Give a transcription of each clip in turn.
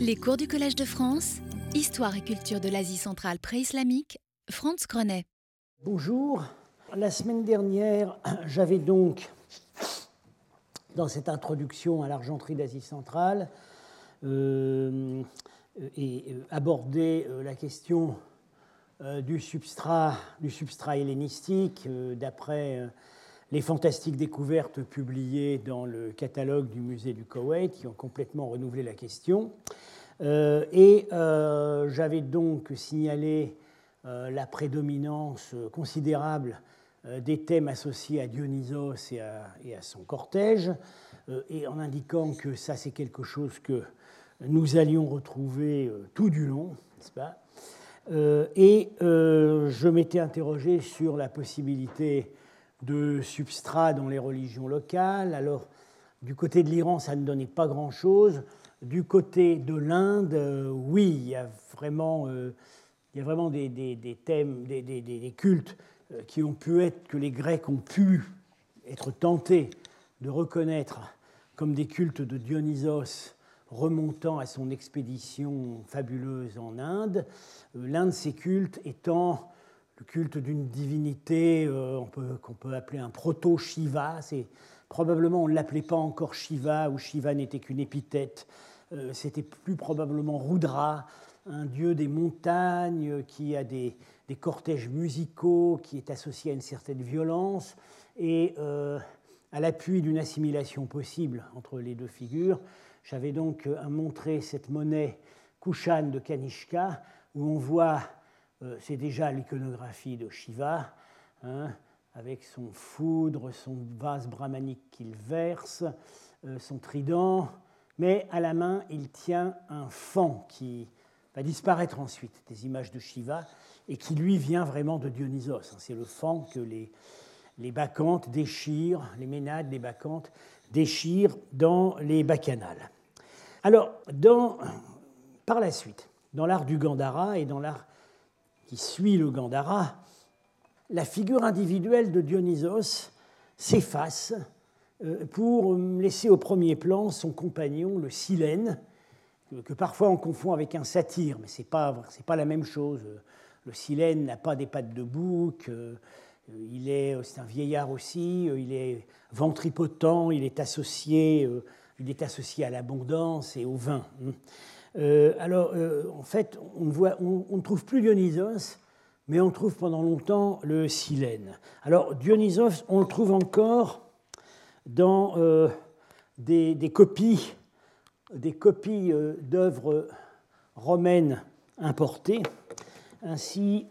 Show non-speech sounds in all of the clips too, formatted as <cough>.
Les cours du Collège de France, Histoire et culture de l'Asie centrale pré-islamique, Franz Grenet. Bonjour. La semaine dernière, j'avais donc, dans cette introduction à l'argenterie d'Asie centrale, euh, et, euh, abordé euh, la question du, substrat, du substrat hellénistique d'après les fantastiques découvertes publiées dans le catalogue du musée du Koweït qui ont complètement renouvelé la question. Euh, et euh, j'avais donc signalé euh, la prédominance considérable des thèmes associés à Dionysos et à, et à son cortège, et en indiquant que ça c'est quelque chose que nous allions retrouver tout du long, n'est-ce pas? Et je m'étais interrogé sur la possibilité de substrats dans les religions locales. Alors, du côté de l'Iran, ça ne donnait pas grand-chose. Du côté de l'Inde, euh, oui, il y a vraiment, euh, il y a vraiment des thèmes, des, des, cultes euh, qui ont pu être, que les Grecs ont pu être tentés de reconnaître comme des cultes de Dionysos remontant à son expédition fabuleuse en Inde. L'un de ces cultes étant le culte d'une divinité euh, qu'on peut, appeler un proto-Shiva. Probablement, on ne l'appelait pas encore Shiva, ou Shiva n'était qu'une épithète. Euh, C'était plus probablement Rudra, un dieu des montagnes qui a des, cortèges musicaux, qui est associé à une certaine violence. Et euh, à l'appui d'une assimilation possible entre les deux figures, j'avais donc montré cette monnaie Kushan de Kanishka, où on voit c'est déjà l'iconographie de Shiva, hein, avec son foudre, son vase brahmanique qu'il verse, euh, son trident, mais à la main, il tient un fan qui va disparaître ensuite, des images de Shiva, et qui lui vient vraiment de Dionysos. C'est le fan que les, les bacchantes déchirent, les ménades, les bacchantes déchirent dans les bacchanales. Alors, par la suite, dans l'art du Gandhara et dans l'art qui suit le Gandhara, la figure individuelle de Dionysos s'efface euh, pour laisser au premier plan son compagnon, le Silène, que parfois on confond avec un satyre, mais ce n'est pas, pas la même chose. Le Silène n'a pas des pattes de bouc, euh, il est, c'est un vieillard aussi, euh, il est ventripotent, il est associé, il est associé à l'abondance et au vin. Euh, alors, euh, en fait, on ne, trouve plus Dionysos, mais on trouve pendant longtemps le Silène. Alors, Dionysos, on le trouve encore dans euh, des, copies, des copies d'œuvres romaines importées. Ainsi,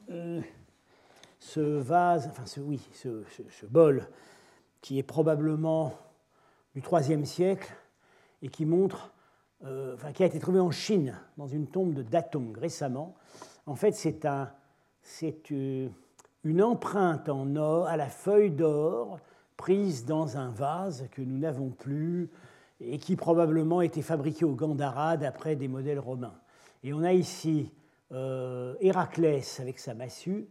ce vase, enfin, ce, ce, bol, qui est probablement du IIIe siècle et qui montre euh, qui a été trouvé en Chine, dans une tombe de Datong récemment. En fait, c'est euh, une empreinte en or, à la feuille d'or, prise dans un vase que nous n'avons plus et qui probablement était fabriqué au Gandhara d'après des modèles romains. Et on a ici euh, Héraclès avec sa massue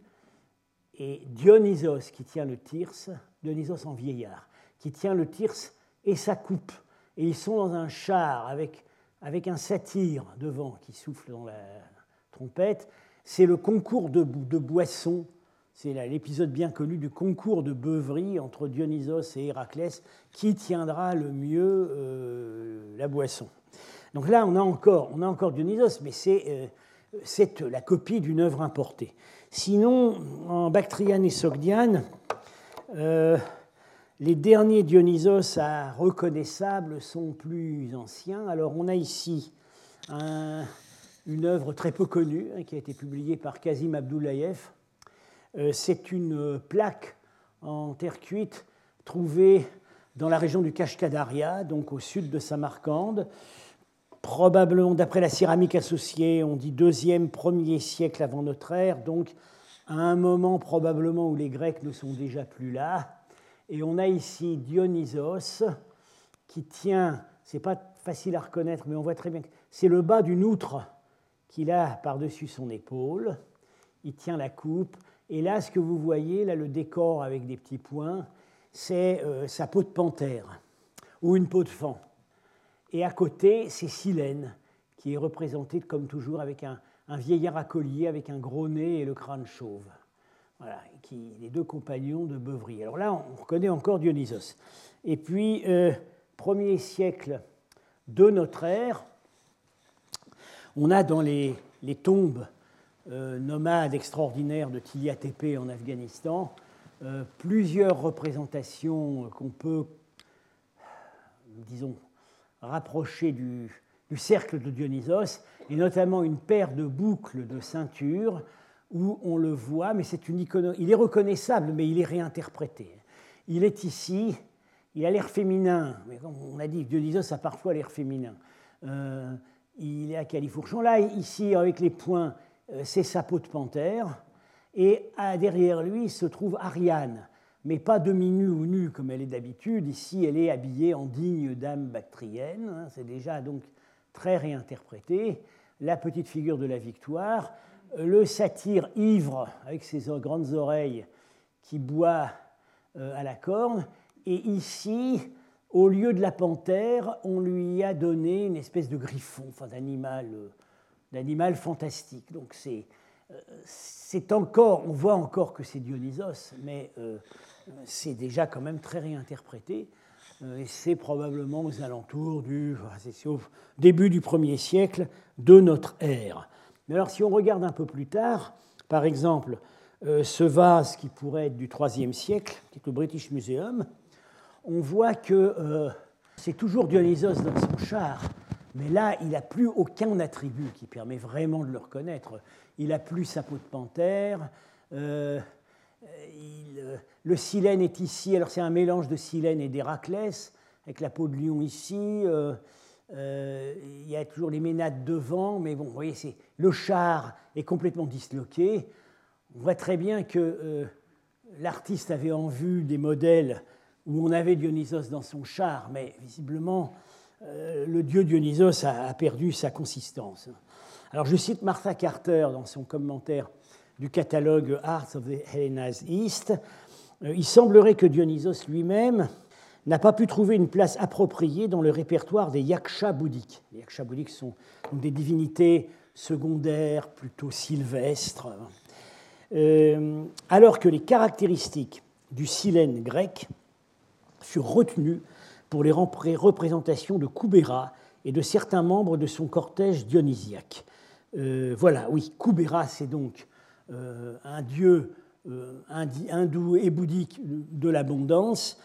et Dionysos qui tient le tirse, Dionysos en vieillard, qui tient le tirse et sa coupe. Et ils sont dans un char avec avec un satyre devant qui souffle dans la trompette. C'est le concours de, de boissons, c'est l'épisode bien connu du concours de beuverie entre Dionysos et Héraclès, qui tiendra le mieux euh, la boisson. Donc là, on a encore, on a encore Dionysos, mais c'est euh, la copie d'une œuvre importée. Sinon, en Bactriane et Sogdiane, euh, les derniers Dionysos à reconnaissables sont plus anciens. Alors on a ici un, une œuvre très peu connue hein, qui a été publiée par Kazim Abdoulayev. Euh, c'est une plaque en terre cuite trouvée dans la région du Kashkadaria, donc au sud de Samarcande. Probablement, d'après la céramique associée, on dit deuxième, premier siècle avant notre ère, donc à un moment probablement où les Grecs ne sont déjà plus là. Et on a ici Dionysos qui tient, c'est pas facile à reconnaître, mais on voit très bien c'est le bas d'une outre qu'il a par-dessus son épaule. Il tient la coupe. Et là, ce que vous voyez, là, le décor avec des petits points, c'est euh, sa peau de panthère ou une peau de fan. Et à côté, c'est Silène, qui est représenté comme toujours avec un, vieillard à collier avec un gros nez et le crâne chauve. Voilà, qui, les deux compagnons de Beuvry. Alors là, on reconnaît encore Dionysos. Et puis, euh, premier siècle de notre ère, on a dans les, tombes euh, nomades extraordinaires de Tilia Tepe en Afghanistan euh, plusieurs représentations qu'on peut, disons, rapprocher du, cercle de Dionysos, et notamment une paire de boucles de ceinture où on le voit, mais c'est une icône. Il est reconnaissable, mais il est réinterprété. Il est ici, il a l'air féminin, mais comme on a dit, Dionysos a parfois l'air féminin. Euh, il est à califourchon. Là, ici, avec les points, euh, c'est sa peau de panthère. Et derrière lui se trouve Ariane, mais pas demi-nue ou nue comme elle est d'habitude. Ici, elle est habillée en digne dame bactrienne. Hein, c'est déjà donc très réinterprété. La petite figure de la victoire. Le satyre ivre avec ses grandes oreilles qui boit euh, à la corne. Et ici, au lieu de la panthère, on lui a donné une espèce de griffon, enfin d'animal, euh, d'animal fantastique. Donc c'est c'est encore, on voit encore que c'est Dionysos, mais euh, c'est déjà quand même très réinterprété. Euh, et c'est probablement aux alentours du au début du 1er siècle de notre ère. Mais alors, si on regarde un peu plus tard, par exemple, euh, ce vase qui pourrait être du 3e siècle, qui est au British Museum, on voit que c'est toujours Dionysos dans son char, mais là, il n'a plus aucun attribut qui permet vraiment de le reconnaître. Il n'a plus sa peau de panthère. Euh, euh, le silène est ici. Alors, c'est un mélange de silène et d'Héraclès, avec la peau de lion ici. Euh, il y a toujours les ménades devant, mais bon, vous voyez, le char est complètement disloqué. On voit très bien que l'artiste avait en vue des modèles où on avait Dionysos dans son char, mais visiblement, euh, le dieu Dionysos a, perdu sa consistance. Alors je cite Martha Carter dans son commentaire du catalogue Arts of the Hellenas East. Euh, il semblerait que Dionysos lui-même n'a pas pu trouver une place appropriée dans le répertoire des yaksha bouddhiques. Les yaksha bouddhiques sont des divinités secondaires, plutôt sylvestres, euh, alors que les caractéristiques du silène grec furent retenues pour les représentations de Koubera et de certains membres de son cortège dionysiaque. Euh, voilà, oui, Koubera, c'est donc euh, un dieu hindou et bouddhique de l'abondance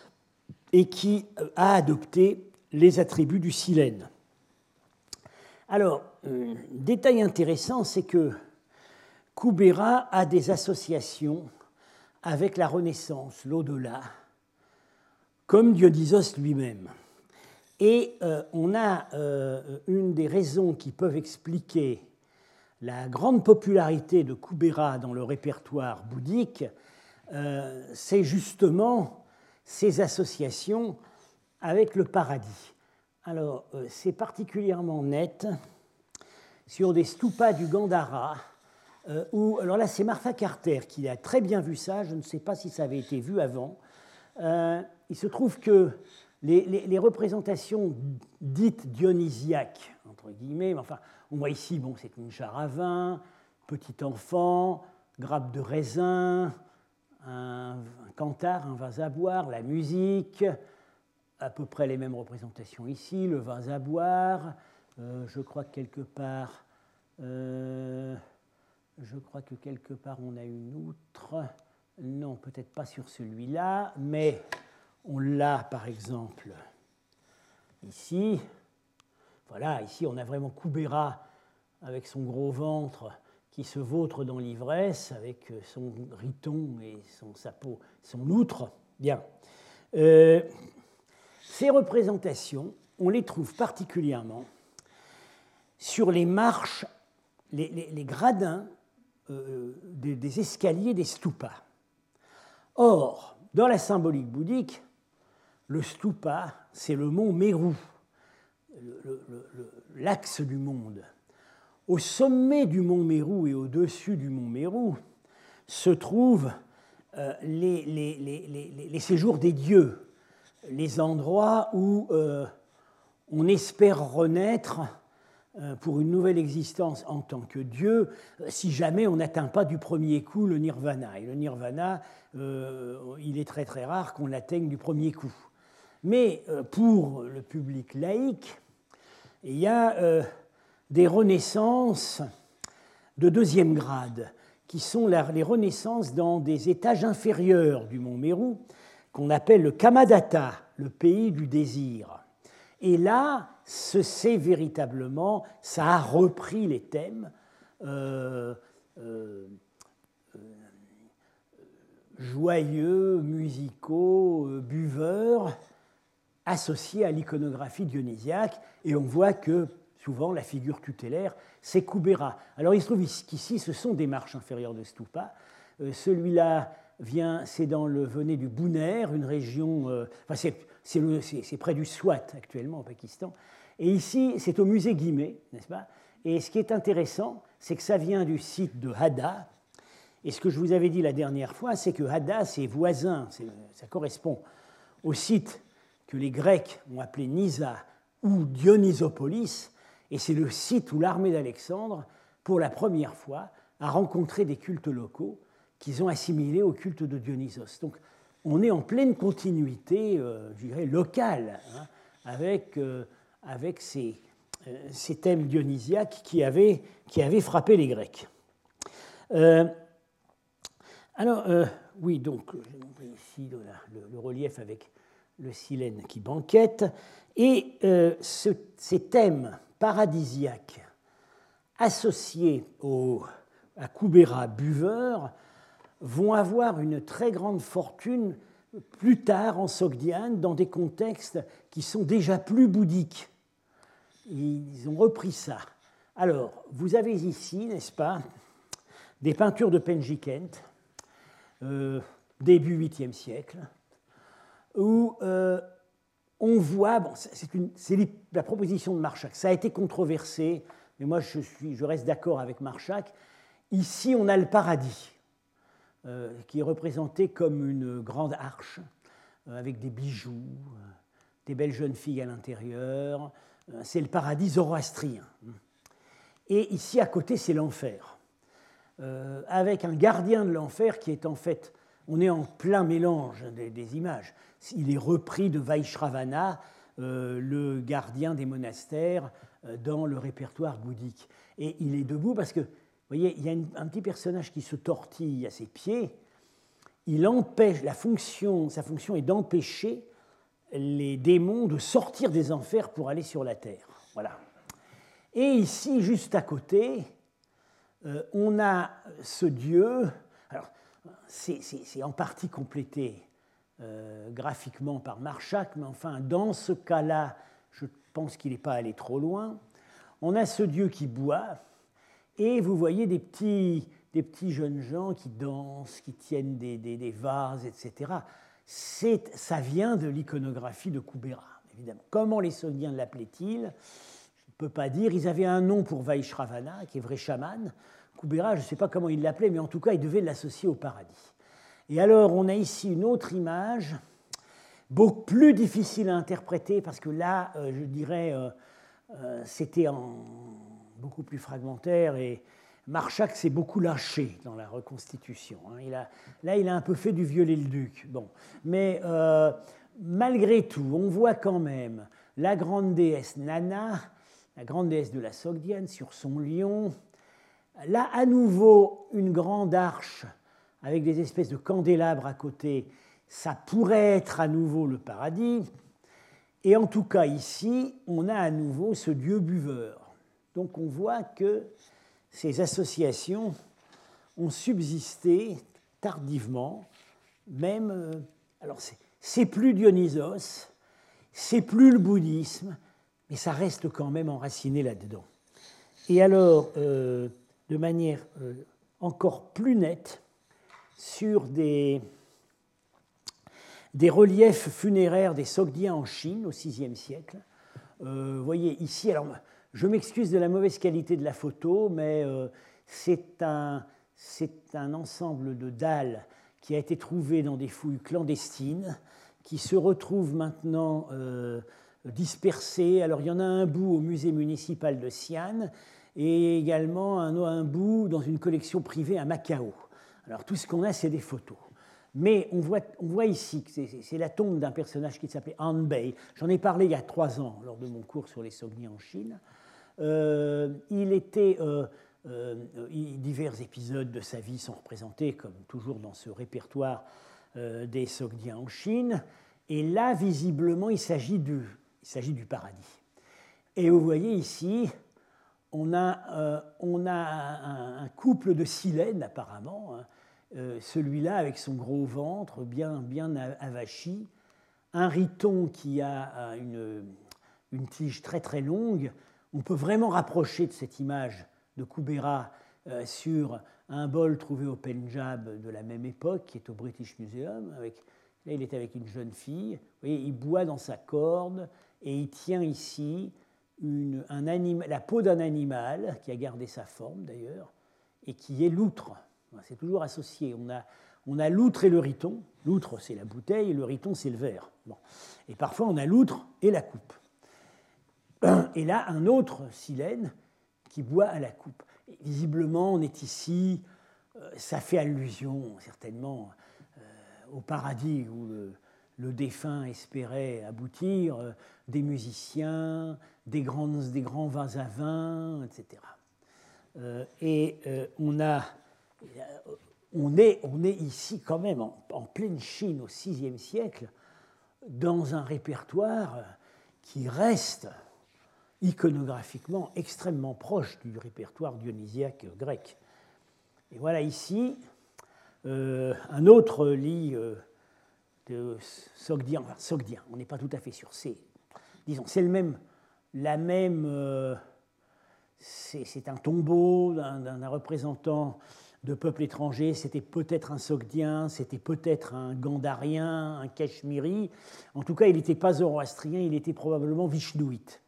et qui a adopté les attributs du silène. Alors, détail intéressant, c'est que Koubera a des associations avec la Renaissance, l'au-delà, comme Dionysos lui-même. Et euh, on a euh, une des raisons qui peuvent expliquer la grande popularité de Kubera dans le répertoire bouddhique, euh, c'est justement ses associations avec le paradis. Alors, c'est particulièrement net sur des stupas du Gandhara, où, alors là, c'est Martha Carter qui a très bien vu ça, je ne sais pas si ça avait été vu avant, il se trouve que les, représentations dites dionysiaques, entre guillemets, enfin, on voit ici, bon, c'est une jarre à petit enfant, grappe de raisin, un, cantar, un vase à boire, la musique, à peu près les mêmes représentations ici, le vase à boire, euh, je crois que quelque part, euh, je crois que quelque part on a une outre, non, peut-être pas sur celui-là, mais on l'a par exemple ici. Voilà, ici on a vraiment Koubera avec son gros ventre qui se vautre dans l'ivresse avec son riton et son sapot, son outre. Bien. Euh, ces représentations, on les trouve particulièrement sur les marches, les, gradins euh, des, des, escaliers des stupas. Or, dans la symbolique bouddhique, le stupa, c'est le mont Meru, l'axe du monde. Au sommet du mont Meru et au-dessus du mont Meru se trouvent euh, les, séjours des dieux, les endroits où euh, on espère renaître pour une nouvelle existence en tant que Dieu, si jamais on n'atteint pas du premier coup le nirvana. Et le nirvana, il est très très rare qu'on l'atteigne du premier coup. Mais pour le public laïque, il y a des renaissances de deuxième grade, qui sont les renaissances dans des étages inférieurs du mont Meru, qu'on appelle le Kamadatta, le pays du désir. Et là, ce c'est véritablement, ça a repris les thèmes euh, euh, euh, joyeux, musicaux, buveurs, associés à l'iconographie dionysiaque, et on voit que souvent la figure tutélaire, c'est Kubera. Alors il se trouve qu'ici, ce sont des marches inférieures de Stupa. Euh, celui-là vient, c'est dans le venait du Bouner, une région, euh, enfin c'est près du Swat actuellement au Pakistan. Et ici, c'est au musée Guimet, n'est-ce pas? Et ce qui est intéressant, c'est que ça vient du site de Hada. Et ce que je vous avais dit la dernière fois, c'est que Hada, c'est voisin, ça correspond au site que les Grecs ont appelé Nisa ou Dionysopolis, et c'est le site où l'armée d'Alexandre, pour la première fois, a rencontré des cultes locaux qu'ils ont assimilés au culte de Dionysos. Donc on est en pleine continuité, euh, je dirais, locale, hein, avec, euh, avec ces, euh, ces, thèmes dionysiaques qui avaient, qui avaient frappé les Grecs. alors, oui, donc, ici le, le, relief avec le silène qui banquette. Et ce, ces thèmes paradisiaques associés au, à Kubera buveur vont avoir une très grande fortune plus tard en Sogdiane dans des contextes qui sont déjà plus bouddhiques. Ils ont repris ça. Alors, vous avez ici, n'est-ce pas, des peintures de Penjikent, euh, début 8e siècle, où euh, on voit, c'est la proposition de Marchak, ça a été controversé, mais moi je reste d'accord avec Marchak. Ici, on a le paradis, euh, qui est représenté comme une grande arche, euh, avec des bijoux, euh, des belles jeunes filles à l'intérieur. c'est le paradis zoroastrien. Et ici, à côté, c'est l'enfer, avec un gardien de l'enfer qui est en fait on est en plein mélange des, images. Il est repris de Vaishravana, euh, le gardien des monastères, euh, dans le répertoire bouddhique. Et il est debout parce que, vous voyez, il y a un petit personnage qui se tortille à ses pieds. Il empêche, la fonction, sa fonction est d'empêcher les démons de sortir des enfers pour aller sur la terre. Voilà. Et ici, juste à côté, euh, on a ce dieu. Alors, c'est en partie complété euh, graphiquement par Marchak, mais enfin, dans ce cas-là, je pense qu'il n'est pas allé trop loin. On a ce dieu qui boit, et vous voyez des petits, des petits jeunes gens qui dansent, qui tiennent des, vases, etc. Ça vient de l'iconographie de Kubera, évidemment. Comment les Sogdiens l'appelaient-ils? Je ne peux pas dire. Ils avaient un nom pour Vaishravana, qui est vrai chaman. Kubera, je ne sais pas comment il l'appelait, mais en tout cas, il devait l'associer au paradis. Et alors, on a ici une autre image, beaucoup plus difficile à interpréter, parce que là, euh, je dirais, euh, euh, c'était beaucoup plus fragmentaire, et Marchak s'est beaucoup lâché dans la reconstitution. Hein. Là, il a un peu fait du violet-le-duc. Bon. Mais malgré tout, on voit quand même la grande déesse Nana, la grande déesse de la Sogdiane, sur son lion, Là, à nouveau, une grande arche avec des espèces de candélabres à côté, ça pourrait être à nouveau le paradis. Et en tout cas, ici, on a à nouveau ce dieu buveur. Donc on voit que ces associations ont subsisté tardivement, même. Euh, alors, c'est plus Dionysos, c'est plus le bouddhisme, mais ça reste quand même enraciné là-dedans. Et alors, euh, de manière euh, encore plus nette sur des, reliefs funéraires des Sogdiens en Chine au VIe siècle. Euh, vous voyez ici, alors je m'excuse de la mauvaise qualité de la photo, mais euh, c'est un, ensemble de dalles qui a été trouvé dans des fouilles clandestines, qui se retrouve maintenant dispersés. Alors il y en a un bout au musée municipal de Xi'an et également un, un bout dans une collection privée à Macao. Alors tout ce qu'on a, c'est des photos. Mais on voit, on voit ici que c'est la tombe d'un personnage qui s'appelait Han Bei. J'en ai parlé il y a trois ans lors de mon cours sur les Sogdiens en Chine. Euh, il était. Euh, euh, divers épisodes de sa vie sont représentés, comme toujours dans ce répertoire des Sogdiens en Chine. Et là, visiblement, il s'agit du, du paradis. Et vous voyez ici, on a, on a un, couple de silènes, apparemment, hein, euh, celui-là avec son gros ventre bien, bien avachi, un riton qui a une, une, tige très très longue. On peut vraiment rapprocher de cette image de Kubera euh, sur un bol trouvé au Punjab de la même époque, qui est au British Museum. Avec, là, il est avec une jeune fille. Vous voyez, il boit dans sa corde et il tient ici la peau d'un animal qui a gardé sa forme d'ailleurs et qui est l'outre. C'est toujours associé. On a, on a l'outre et le riton. L'outre, c'est la bouteille, et le riton, c'est le verre. Et parfois, on a l'outre et la coupe. <clears throat> Et là, un autre silène qui boit à la coupe. visiblement, on est ici, euh, ça fait allusion certainement euh, au paradis où défunt espérait aboutir, euh, des musiciens, des, des grands vins à vin, etc. et on a on est, on est ici quand même en, pleine Chine au VIe siècle, dans un répertoire qui reste iconographiquement extrêmement proche du répertoire dionysiaque grec. Et voilà ici euh, un autre lit euh, Sogdien, enfin Sogdien, on n'est pas tout à fait sûr, c'est, disons, c'est le même, la même, euh, c'est, un tombeau d'un représentant de peuples étrangers, c'était peut-être un Sogdien, c'était peut-être un Gandarien, un Cachemiri. En tout cas, il n'était pas zoroastrien, il était probablement vishnouite.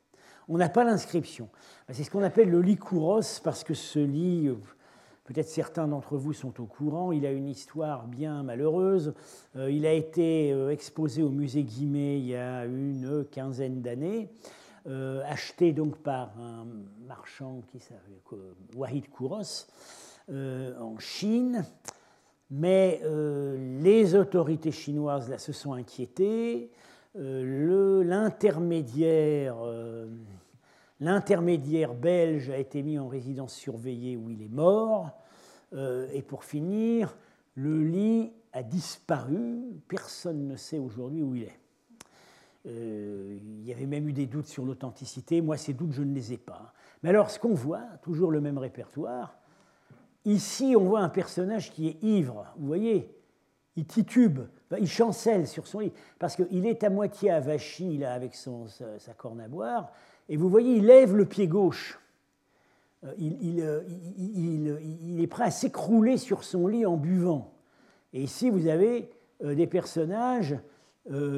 On n'a pas l'inscription. C'est ce qu'on appelle le lit Kouros, parce que ce lit, peut-être certains d'entre vous sont au courant, il a une histoire bien malheureuse. Euh, il a été euh, exposé au musée Guimet il y a une quinzaine d'années. Euh, acheté donc par un marchand qui s'appelle Wahid Kouros, en Chine, mais les autorités chinoises se sont inquiétées. L'intermédiaire L'intermédiaire belge a été mis en résidence surveillée où il est mort. et pour finir, le lit a disparu. Personne ne sait aujourd'hui où il est. il y avait même eu des doutes sur l'authenticité. Moi, ces doutes, je ne les ai pas. Mais alors, ce qu'on voit, toujours le même répertoire, Ici, on voit un personnage qui est ivre, vous voyez, il titube, il chancelle sur son lit, parce qu'il est à moitié avachi là, avec son, sa, corne à boire, et vous voyez, il lève le pied gauche. Euh, euh, il, est prêt à s'écrouler sur son lit en buvant. Et ici, vous avez euh, des personnages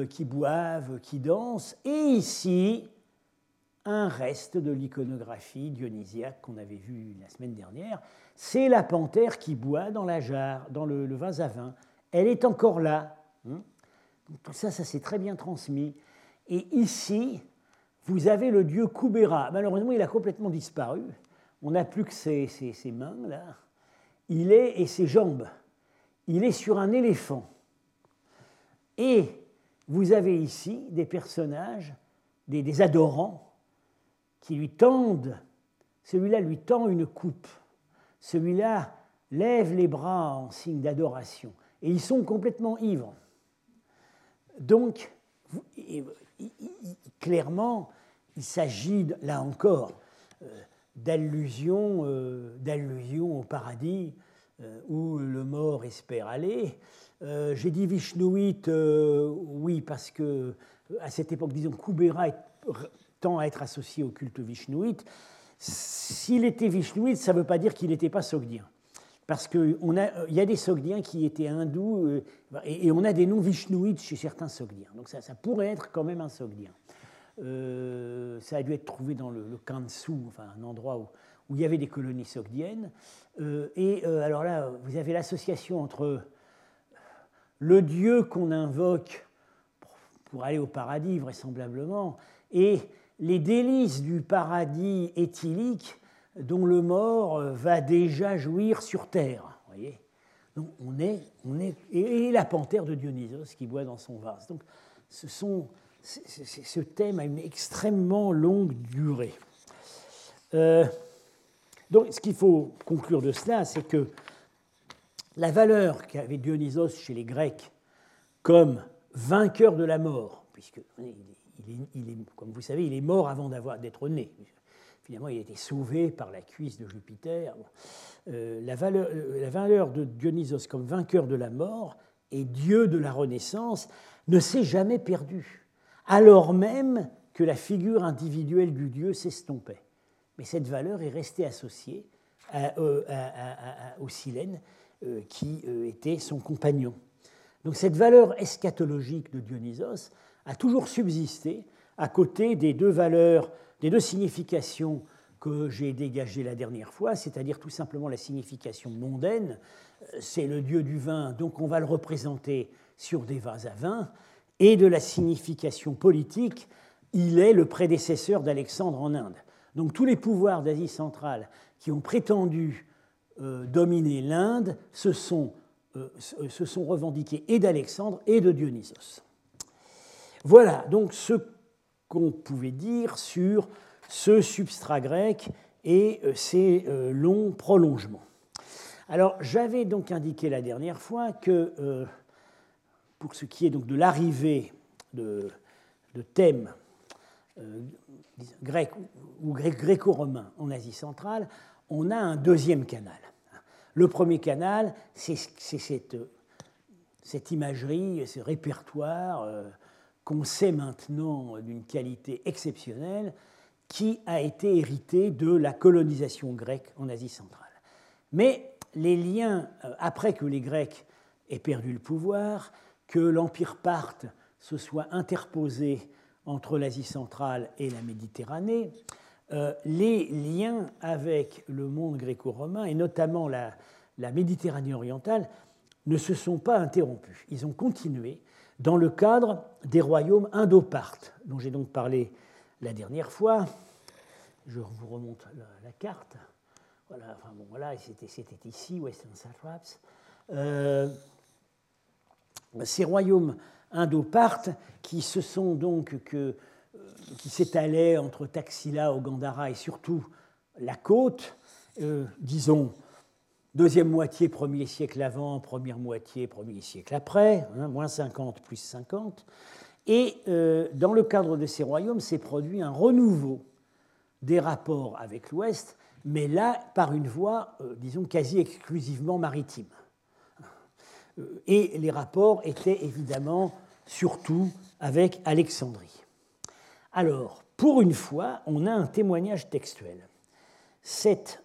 qui boivent, qui dansent, et ici, un reste de l'iconographie dionysiaque qu'on avait vu la semaine dernière. C'est la panthère qui boit dans la jarre, dans le, vase à vin. Elle est encore là. Hein. tout ça, ça s'est très bien transmis. Et ici, vous avez le dieu Kubera. Malheureusement, il a complètement disparu. On n'a plus que ses, mains, là. Il est, et ses jambes. Il est sur un éléphant. Et vous avez ici des personnages, des adorants, qui lui tendent, celui-là lui tend une coupe, celui-là lève les bras en signe d'adoration, et ils sont complètement ivres. Donc, clairement, il s'agit, là encore, euh, d'allusion, euh, au paradis euh, où le mort espère aller. J'ai dit Vishnouite, oui, parce que à cette époque, disons, Kubera tend à être associé au culte vishnouite. S'il était vishnouite, ça ne veut pas dire qu'il n'était pas sogdien. Parce qu'il y a des sogdiens qui étaient hindous euh, et, on a des noms vishnouites chez certains sogdiens. Donc ça, pourrait être quand même un sogdien. Euh, ça a dû être trouvé dans le, le Kansu, enfin un endroit où, il y avait des colonies sogdiennes. Euh, et alors là, vous avez l'association entre le dieu qu'on invoque pour aller au paradis, vraisemblablement, et les délices du paradis éthylique dont le mort va déjà jouir sur terre. Voyez Donc on est, on est, et la panthère de Dionysos qui boit dans son vase. Donc ce thème a une extrêmement longue durée. Euh, donc ce qu'il faut conclure de cela, c'est que la valeur qu'avait Dionysos chez les Grecs comme vainqueur de la mort, puisque il est, comme vous savez, il est mort avant d'être né. Finalement, il a été sauvé par la cuisse de Jupiter. Euh, la, valeur, euh, la valeur de Dionysos comme vainqueur de la mort et dieu de la Renaissance ne s'est jamais perdue, alors même que la figure individuelle du dieu s'estompait. Mais cette valeur est restée associée euh, au Silène, qui était son compagnon. Donc cette valeur eschatologique de Dionysos a toujours subsisté à côté des deux valeurs, des deux significations que j'ai dégagées la dernière fois, c'est-à-dire tout simplement la signification mondaine, c'est le dieu du vin, donc on va le représenter sur des vases à vin, et de la signification politique, il est le prédécesseur d'Alexandre en Inde. Donc tous les pouvoirs d'Asie centrale qui ont prétendu euh, dominer l'Inde se sont, euh, se sont revendiqués et d'Alexandre et de Dionysos. Voilà donc ce qu'on pouvait dire sur ce substrat grec et euh, ses euh, longs prolongements. Alors j'avais donc indiqué la dernière fois que euh, pour ce qui est donc de l'arrivée de, thèmes grecs ou gréco-romains en Asie centrale, on a un deuxième canal. Le premier canal, c'est cette, imagerie, ce répertoire qu'on sait maintenant d'une qualité exceptionnelle, qui a été hérité de la colonisation grecque en Asie centrale. Mais les liens, euh, après que les Grecs aient perdu le pouvoir, que l'Empire parthe se soit interposé entre l'Asie centrale et la Méditerranée, euh, les liens avec le monde gréco-romain, et notamment la Méditerranée orientale, ne se sont pas interrompus. Ils ont continué dans le cadre des royaumes indopartes, dont j'ai donc parlé la dernière fois. Je vous remonte la, carte. Voilà, enfin bon, voilà, c'était ici, Western Satraps. Euh, ces royaumes indopartes qui se sont donc euh, qui s'étalaient entre Taxila, Ogandara et surtout la côte, euh, disons Deuxième moitié, premier siècle avant, première moitié, premier siècle après, hein, moins 50 plus 50. Et euh, dans le cadre de ces royaumes, s'est produit un renouveau des rapports avec l'Ouest, mais là par une voie, euh, disons, quasi exclusivement maritime. Euh, et les rapports étaient évidemment surtout avec Alexandrie. Alors, pour une fois, on a un témoignage textuel. C'est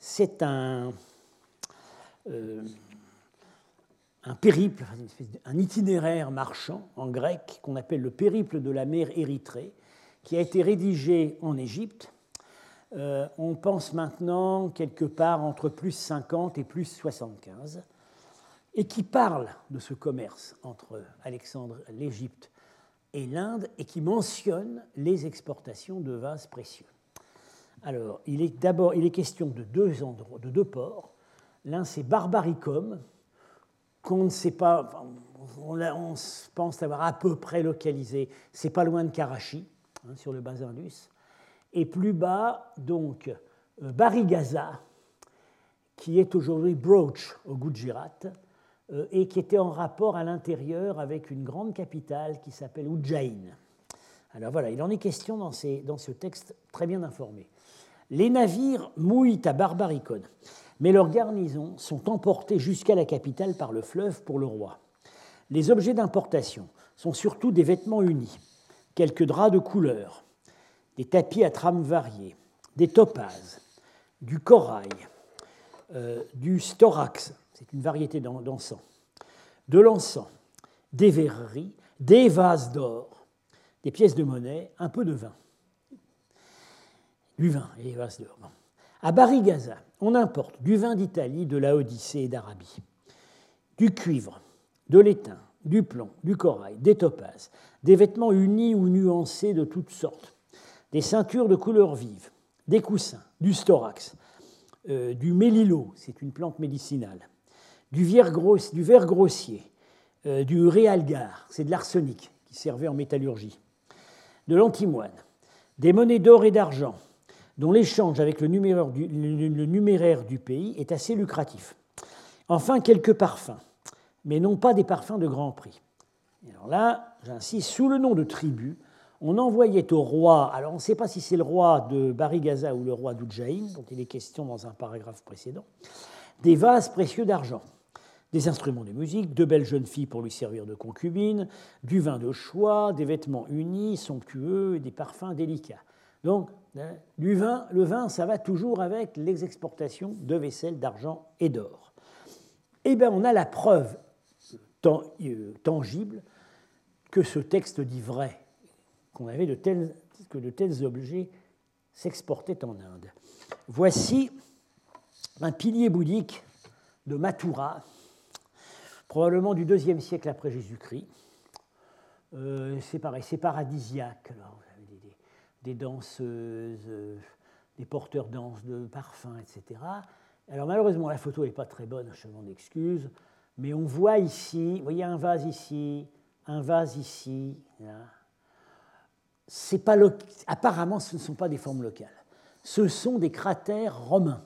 c'est un, euh, périple, un itinéraire marchand en grec qu'on appelle le périple de la mer Érythrée, qui a été rédigé en Égypte. Euh, on pense maintenant quelque part entre plus 50 et plus 75, et qui parle de ce commerce entre Alexandre, l'Égypte et l'Inde, et qui mentionne les exportations de vases précieux. Alors, il est d'abord, il est question de deux endroits, de deux ports. L'un, c'est Barbaricum, qu'on ne sait pas, on, pense avoir à peu près localisé. C'est pas loin de Karachi, hein, sur le bas Indus. Et plus bas, donc, euh, Barigaza, qui est aujourd'hui Broach au Gujarat, euh, et qui était en rapport à l'intérieur avec une grande capitale qui s'appelle Ujjain. Alors voilà, il en est question dans ce texte très bien informé. Les navires mouillent à Barbaricone, mais leurs garnisons sont emportées jusqu'à la capitale par le fleuve pour le roi. Les objets d'importation sont surtout des vêtements unis, quelques draps de couleur, des tapis à trames variées, des topazes, du corail, euh, du storax, c'est une variété d'encens, de l'encens, des verreries, des vases d'or, des pièces de monnaie, un peu de vin du vin. Et les vases d'or. À Barigaza, on importe du vin d'Italie, de la Odyssée et d'Arabie, du cuivre, de l'étain, du plomb, du corail, des topazes, des vêtements unis ou nuancés de toutes sortes, des ceintures de couleurs vives, des coussins, du storax, euh, du mélilo, c'est une plante médicinale, du, verre grossier, euh, du réalgar, c'est de l'arsenic qui servait en métallurgie, de l'antimoine, des monnaies d'or et d'argent, dont l'échange avec le numéraire, du, pays est assez lucratif. Enfin, quelques parfums, mais non pas des parfums de grand prix. alors là, j'insiste, sous le nom de tribu, on envoyait au roi, alors on ne sait pas si c'est le roi de Barigaza ou le roi d'Udjaïn, dont il est question dans un paragraphe précédent, des vases précieux d'argent, des instruments de musique, de belles jeunes filles pour lui servir de concubine, du vin de choix, des vêtements unis, somptueux et des parfums délicats. Donc, vin, le vin, ça va toujours avec les exportations de vaisselle d'argent et d'or. Eh bien, on a la preuve euh, tangible que ce texte dit vrai, qu'on avait de tels, objets s'exportaient en Inde. Voici un pilier bouddhique de Mathura, probablement du deuxième siècle après Jésus-Christ. Euh, c'est paradisiaque. Des, danseuses, euh, des porteurs danses de parfums, etc. Alors malheureusement, la photo n'est pas très bonne, je demande excuse, mais on voit ici, vous voyez un vase ici, un vase ici. C'est pas apparemment, ce ne sont pas des formes locales. Ce sont des cratères romains,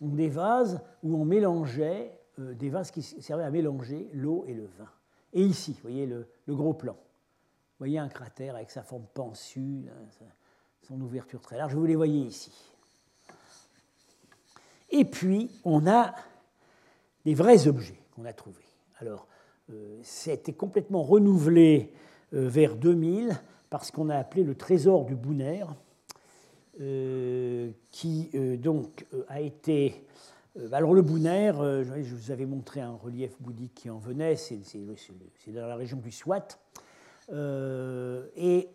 donc des vases où on mélangeait euh, des vases qui servaient à mélanger l'eau et le vin. Et ici, vous voyez le, gros plan. Vous voyez un cratère avec sa forme pensue, son ouverture très large. Vous les voyez ici. Et puis, on a des vrais objets qu'on a trouvés. Alors, euh, complètement renouvelé euh, vers 2000 par ce qu'on a appelé le trésor du Bouner, qui donc a été euh, alors le Bouner, euh, je vous avais montré un relief bouddhique qui en venait, c'est dans la région du Swat, euh, et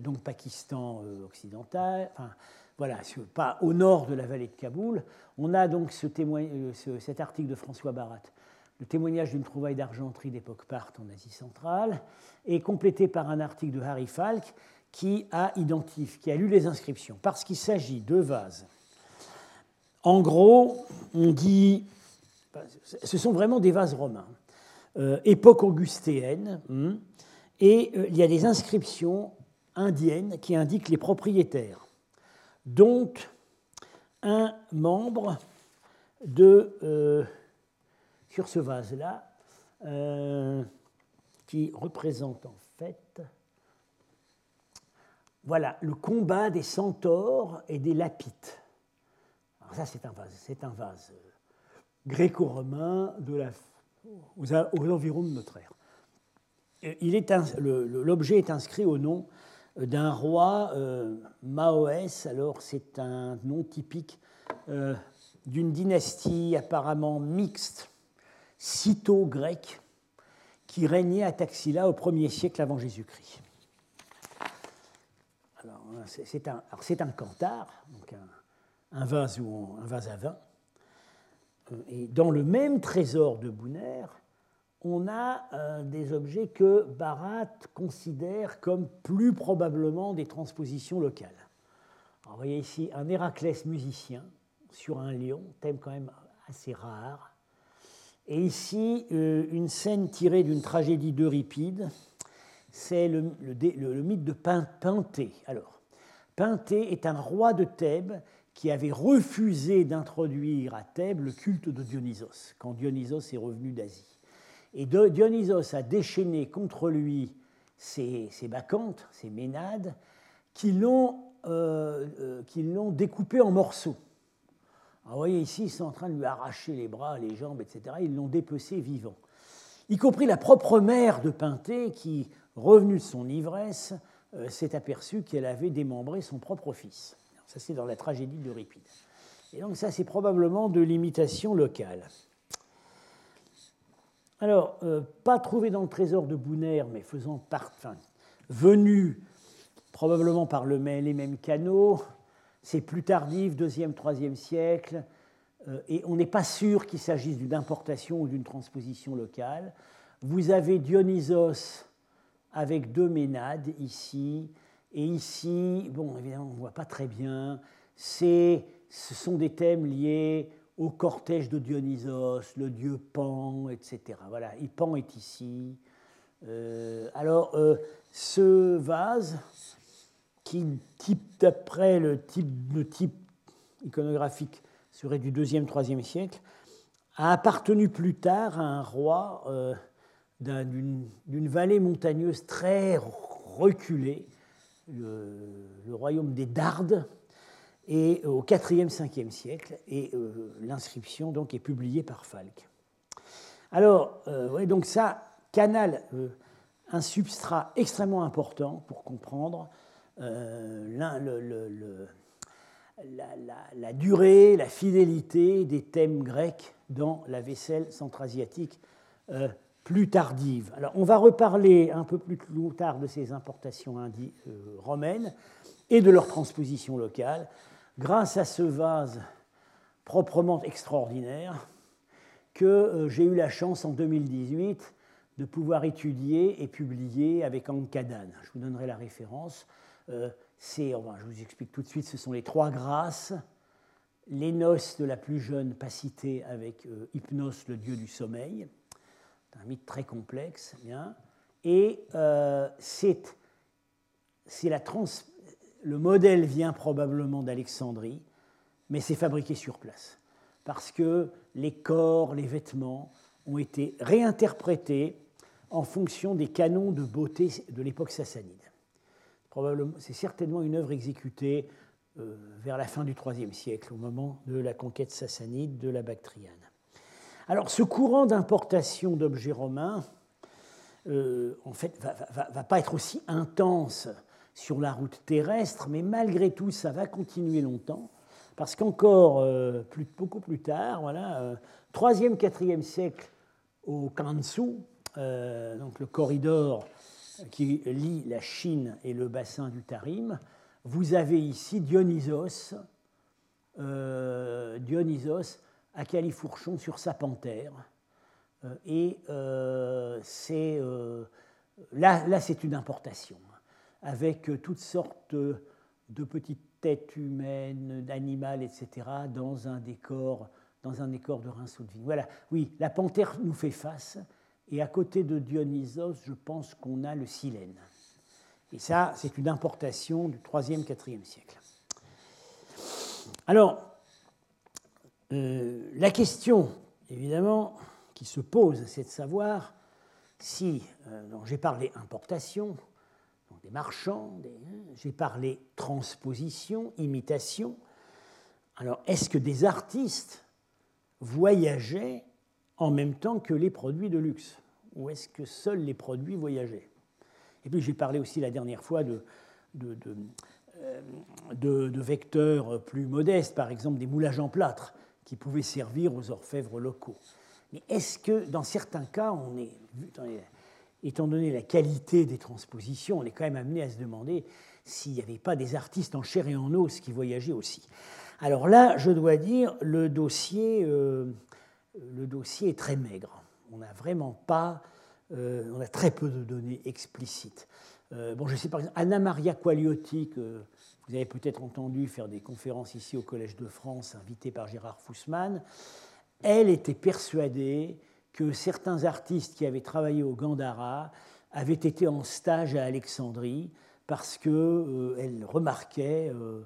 donc Pakistan occidental, enfin voilà, pas au nord de la vallée de Kaboul. On a donc ce cet article de François Barat, le témoignage d'une trouvaille d'argenterie d'époque parthe en Asie centrale, et complété par un article de Harry Falk qui a identifié, qui a lu les inscriptions, parce qu'il s'agit de vases. En gros, on dit, ce sont vraiment des vases romains, euh, époque augustéenne, hmm, et euh, il y a des inscriptions indiennes qui indiquent les propriétaires. Donc, un membre de, sur ce vase-là, qui représente en fait, voilà, le combat des centaures et des lapites ça, c'est un vase, c'est un vase euh, gréco-romain aux, environs de notre ère. L'objet est inscrit au nom d'un roi euh, Maoès. Alors, c'est un nom typique euh, d'une dynastie apparemment mixte, cito-grecque, qui régnait à Taxila au 1er siècle avant Jésus-Christ. C'est un, un, cantar, un, vase, ou un vase à vin. Euh, et dans le même trésor de Bouner, on a euh, des objets que Barat considère comme plus probablement des transpositions locales. vous voyez ici un Héraclès musicien sur un lion, thème quand même assez rare. Et ici, euh, une scène tirée d'une tragédie d'Euripide, c'est le, le, mythe de Pinté. Alors, Pinté est un roi de Thèbes qui avait refusé d'introduire à Thèbes le culte de Dionysos, quand Dionysos est revenu d'Asie. Et Dionysos a déchaîné contre lui ses, bacchantes, ses ménades, qui l'ont euh, euh découpé en morceaux. vous voyez ici, ils sont en train de lui arracher les bras, les jambes, etc. Ils l'ont dépecé vivant. Y compris la propre mère de Pinté, qui, revenue de son ivresse, euh, s'est aperçue qu'elle avait démembré son propre fils. Ça, c'est dans la tragédie d'Euripide. Et donc, ça, c'est probablement de l'imitation locale. Alors, euh, pas trouvé dans le trésor de Bouner, mais faisant part, venu probablement par le, les mêmes canaux, c'est plus tardif, 2e, 3e siècle, euh, et on n'est pas sûr qu'il s'agisse d'une importation ou d'une transposition locale. vous avez Dionysos avec deux ménades ici, et ici, bon, évidemment, on ne voit pas très bien, ce sont des thèmes liés au cortège de Dionysos, le dieu Pan, etc. Voilà, et Pan est ici. Euh, alors, euh, ce vase, qui, type, d'après le type, type iconographique, serait du 2e, 3e siècle, a appartenu plus tard à un roi euh, d'une vallée montagneuse très reculée, le, le royaume des Dardes, et au 4e, 5e siècle, et euh, l'inscription donc est publiée par Falk. Alors, euh, donc ça, canal, euh, un substrat extrêmement important pour comprendre la, la, durée, la fidélité des thèmes grecs dans la vaisselle centrasiatique plus tardive. Alors, on va reparler un peu plus tard de ces importations romaines et de leur transposition locale grâce à ce vase proprement extraordinaire que euh, j'ai eu la chance en 2018 de pouvoir étudier et publier avec Ankadan. Je vous donnerai la référence. Euh, je vous explique tout de suite, ce sont les trois grâces. Les noces de la plus jeune Pacité avec euh, Hypnos, le dieu du sommeil. Un mythe très complexe. Bien. Et c'est la trans, le modèle vient probablement d'Alexandrie, mais c'est fabriqué sur place, parce que les corps, les vêtements ont été réinterprétés en fonction des canons de beauté de l'époque sassanide. C'est certainement une œuvre exécutée euh, vers la fin du IIIe siècle, au moment de la conquête sassanide de la Bactriane. Alors, ce courant d'importation d'objets romains, euh, en fait, ne va, pas être aussi intense sur la route terrestre, mais malgré tout, ça va continuer longtemps, parce qu'encore euh, beaucoup plus tard, voilà, 3e, euh, 4e siècle au Kansu, euh, donc le corridor qui lie la Chine et le bassin du Tarim, vous avez ici Dionysos, Dionysos à Califourchon sur sa panthère. et c'est, là, là c'est une importation avec toutes sortes de petites têtes humaines, d'animaux, etc., dans un décor, dans un décor de Reims-Soudeville. Voilà, oui, la panthère nous fait face, et à côté de Dionysos, je pense qu'on a le silène. Et ça, c'est une importation du 3e, 4e siècle. Alors, euh, la question, évidemment, qui se pose, c'est de savoir si, euh, j'ai parlé importation, des marchands, hein, j'ai parlé transposition, imitation. Alors, est-ce que des artistes voyageaient en même temps que les produits de luxe? Ou est-ce que seuls les produits voyageaient? Et puis, j'ai parlé aussi la dernière fois de, euh, vecteurs plus modestes, par exemple des moulages en plâtre, qui pouvaient servir aux orfèvres locaux. Mais est-ce que, dans certains cas, on est étant donné la qualité des transpositions, on est quand même amené à se demander s'il n'y avait pas des artistes en chair et en os qui voyageaient aussi. Alors là, je dois dire, le dossier, euh, le dossier est très maigre. On n'a vraiment pas, euh, on a très peu de données explicites. Euh, bon, je sais par exemple, Anna Maria Quagliotti, que vous avez peut-être entendu faire des conférences ici au Collège de France, invitée par Gérard Fussman, elle était persuadée que certains artistes qui avaient travaillé au Gandhara avaient été en stage à Alexandrie parce qu'elle euh, remarquait euh,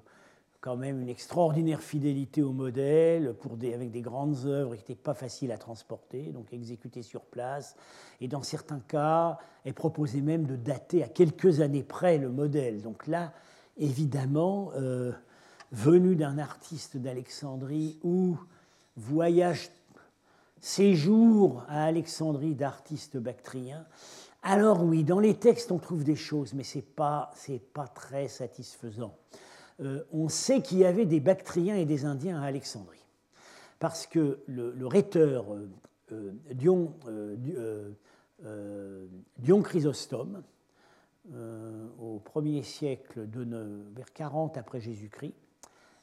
quand même une extraordinaire fidélité au modèle pour des, avec des grandes œuvres qui n'étaient pas faciles à transporter, donc exécutées sur place. Et dans certains cas, elle proposait même de dater à quelques années près le modèle. Donc là, évidemment, euh, venu d'un artiste d'Alexandrie ou voyage séjour à Alexandrie d'artistes bactriens. Alors oui, dans les textes, on trouve des choses, mais ce n'est pas, pas très satisfaisant. Euh, on sait qu'il y avait des Bactriens et des Indiens à Alexandrie, parce que le, rhéteur euh, euh, Dion, Dion, Chrysostome, au 1er siècle, de, vers 40 après Jésus-Christ,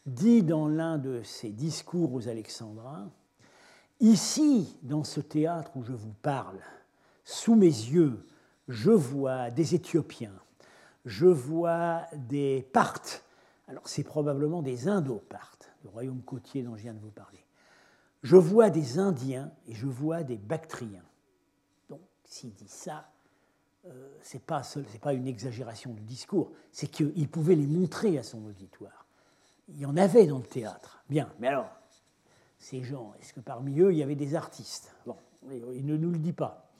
dit dans l'un de ses discours aux Alexandrins Ici, dans ce théâtre où je vous parle, sous mes yeux, je vois des Éthiopiens, je vois des Parthes. Alors c'est probablement des Indo-Parthes, le royaume côtier dont je viens de vous parler. Je vois des Indiens et je vois des Bactriens. Donc s'il dit ça, euh, ce n'est pas, pas, une exagération du discours, c'est qu'il pouvait les montrer à son auditoire. Il y en avait dans le théâtre. Bien, mais alors, ces gens, est-ce que parmi eux, il y avait des artistes? Bon, il ne nous le dit pas.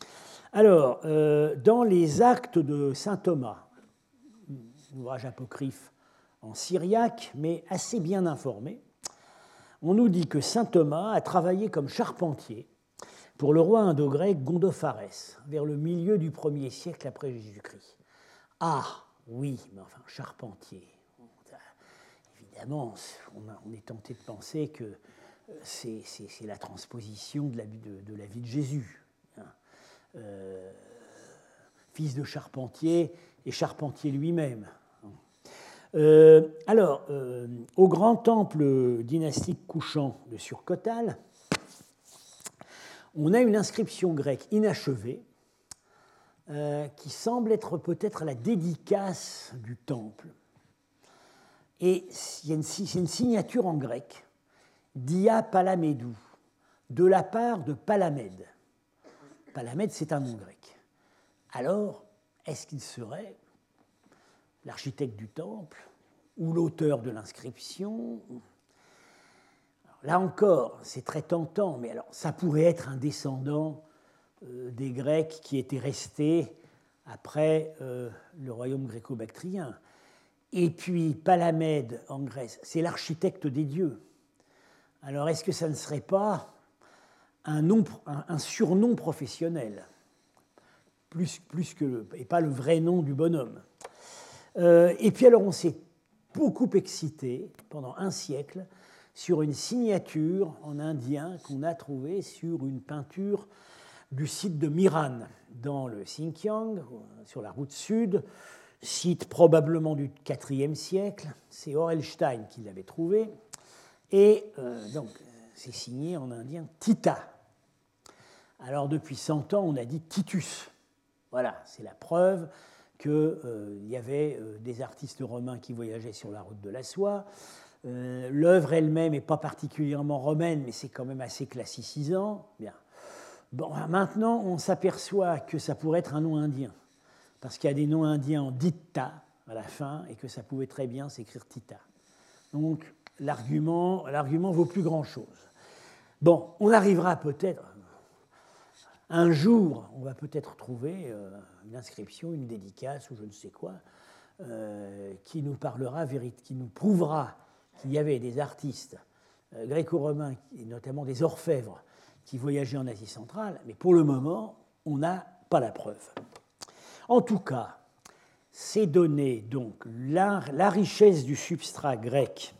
Alors, euh, dans les actes de saint Thomas, ouvrage apocryphe en syriaque, mais assez bien informé, on nous dit que saint Thomas a travaillé comme charpentier pour le roi indo-grec Gondopharès, vers le milieu du 1er siècle après Jésus-Christ. Ah, oui, mais enfin, charpentier. Évidemment, on est tenté de penser que c'est la transposition de la, vie de Jésus. Hein. Euh, fils de charpentier et charpentier lui-même. Euh, alors, au grand temple dynastique couchant de Surcotal, on a une inscription grecque inachevée euh, qui semble être peut-être la dédicace du temple. Et une, une signature en grec, Dia Palamedou, de la part de Palamède. Palamède, c'est un nom grec. Alors, est-ce qu'il serait l'architecte du temple ou l'auteur de l'inscription? Là encore, c'est très tentant, mais alors ça pourrait être un descendant euh, des Grecs qui étaient restés après euh, le royaume gréco-bactrien. Et puis Palamède en Grèce, c'est l'architecte des dieux. Alors est-ce que ça ne serait pas un, surnom professionnel? Et pas le vrai nom du bonhomme euh, Et puis alors on s'est beaucoup excité pendant un siècle sur une signature en indien qu'on a trouvée sur une peinture du site de Miran, dans le Xinjiang, sur la route sud, site probablement du IVe siècle. C'est Orelstein qui l'avait trouvé. Et euh, donc, c'est signé en indien Tita. Alors, depuis 100 ans, on a dit Titus. Voilà, c'est la preuve qu'il euh, y avait euh, des artistes romains qui voyageaient sur la route de la soie. Euh, l'œuvre elle-même n'est pas particulièrement romaine, mais c'est quand même assez classicisant. Bien. Bon, maintenant, on s'aperçoit que ça pourrait être un nom indien, parce qu'il y a des noms indiens en ditta à la fin, et que ça pouvait très bien s'écrire tita. Donc, l'argument, vaut plus grand-chose. Bon, on arrivera peut-être, un jour, on va peut-être trouver euh, une inscription, une dédicace ou je ne sais quoi, euh, qui nous parlera, qui nous prouvera qu'il y avait des artistes euh, gréco-romains, et notamment des orfèvres, qui voyageaient en Asie centrale, mais pour le moment, on n'a pas la preuve. En tout cas, ces données, donc la richesse du substrat grec,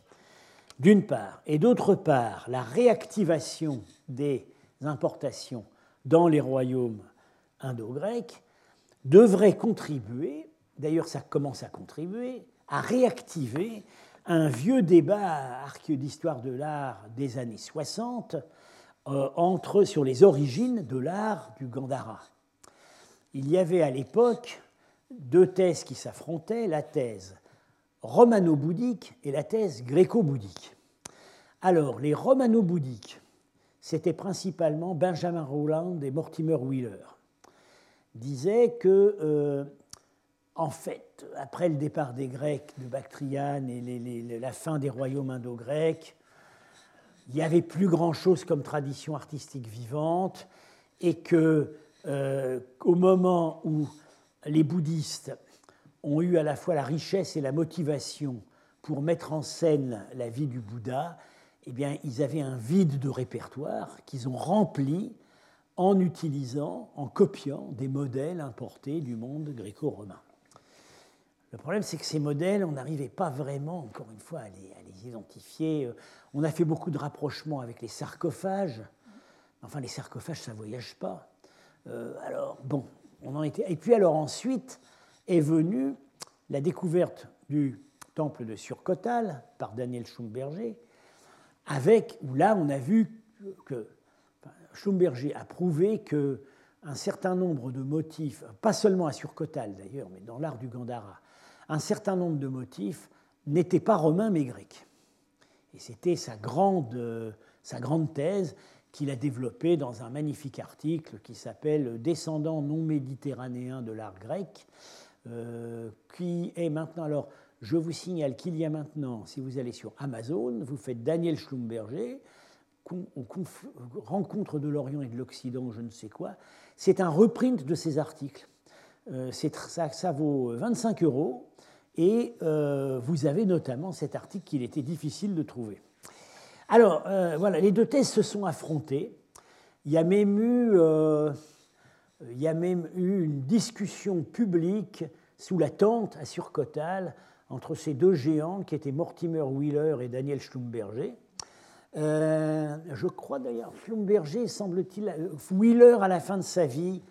d'une part, et d'autre part, la réactivation des importations dans les royaumes indo-grecs, devraient contribuer, d'ailleurs ça commence à contribuer, à réactiver un vieux débat d'histoire de l'art des années 60 euh, entre, sur les origines de l'art du Gandhara. Il y avait à l'époque deux thèses qui s'affrontaient, la thèse romano-bouddhique et la thèse gréco-bouddhique. Alors, les romano-bouddhiques, c'était principalement Benjamin Rowland et Mortimer Wheeler, disaient que euh, en fait, après le départ des Grecs de Bactriane et la fin des royaumes indo-grecs, il n'y avait plus grand-chose comme tradition artistique vivante et que euh, moment où les bouddhistes ont eu à la fois la richesse et la motivation pour mettre en scène la vie du Bouddha, eh bien, ils avaient un vide de répertoire qu'ils ont rempli en utilisant, en copiant des modèles importés du monde gréco-romain. Le problème, c'est que ces modèles, on n'arrivait pas vraiment, encore une fois, à les, identifier. On a fait beaucoup de rapprochements avec les sarcophages. Enfin, les sarcophages, ça ne voyage pas. Euh, alors, bon, on en était. Et puis, alors, ensuite est venue la découverte du temple de Surcotal par Daniel Schumberger, avec, où là, on a vu que Schumberger a prouvé que un certain nombre de motifs, pas seulement à Surcotal d'ailleurs, mais dans l'art du Gandhara, un certain nombre de motifs n'étaient pas romains mais grecs. Et c'était sa grande, sa grande thèse qu'il a développée dans un magnifique article qui s'appelle Descendants non méditerranéens de l'art grec, euh, qui est maintenant. Alors, je vous signale qu'il y a maintenant, si vous allez sur Amazon, vous faites Daniel Schlumberger, rencontre de l'Orient et de l'Occident, je ne sais quoi. C'est un reprint de ces articles. Euh, ça, vaut 25 euros et euh, vous avez notamment cet article qu'il était difficile de trouver. Alors, euh, voilà, les deux thèses se sont affrontées. Il y a même eu, il y a même eu une discussion publique sous la tente à Surcotal entre ces deux géants qui étaient Mortimer Wheeler et Daniel Schlumberger. Euh, je crois d'ailleurs, Schlumberger, semble-t-il, euh, Wheeler, à la fin de sa vie,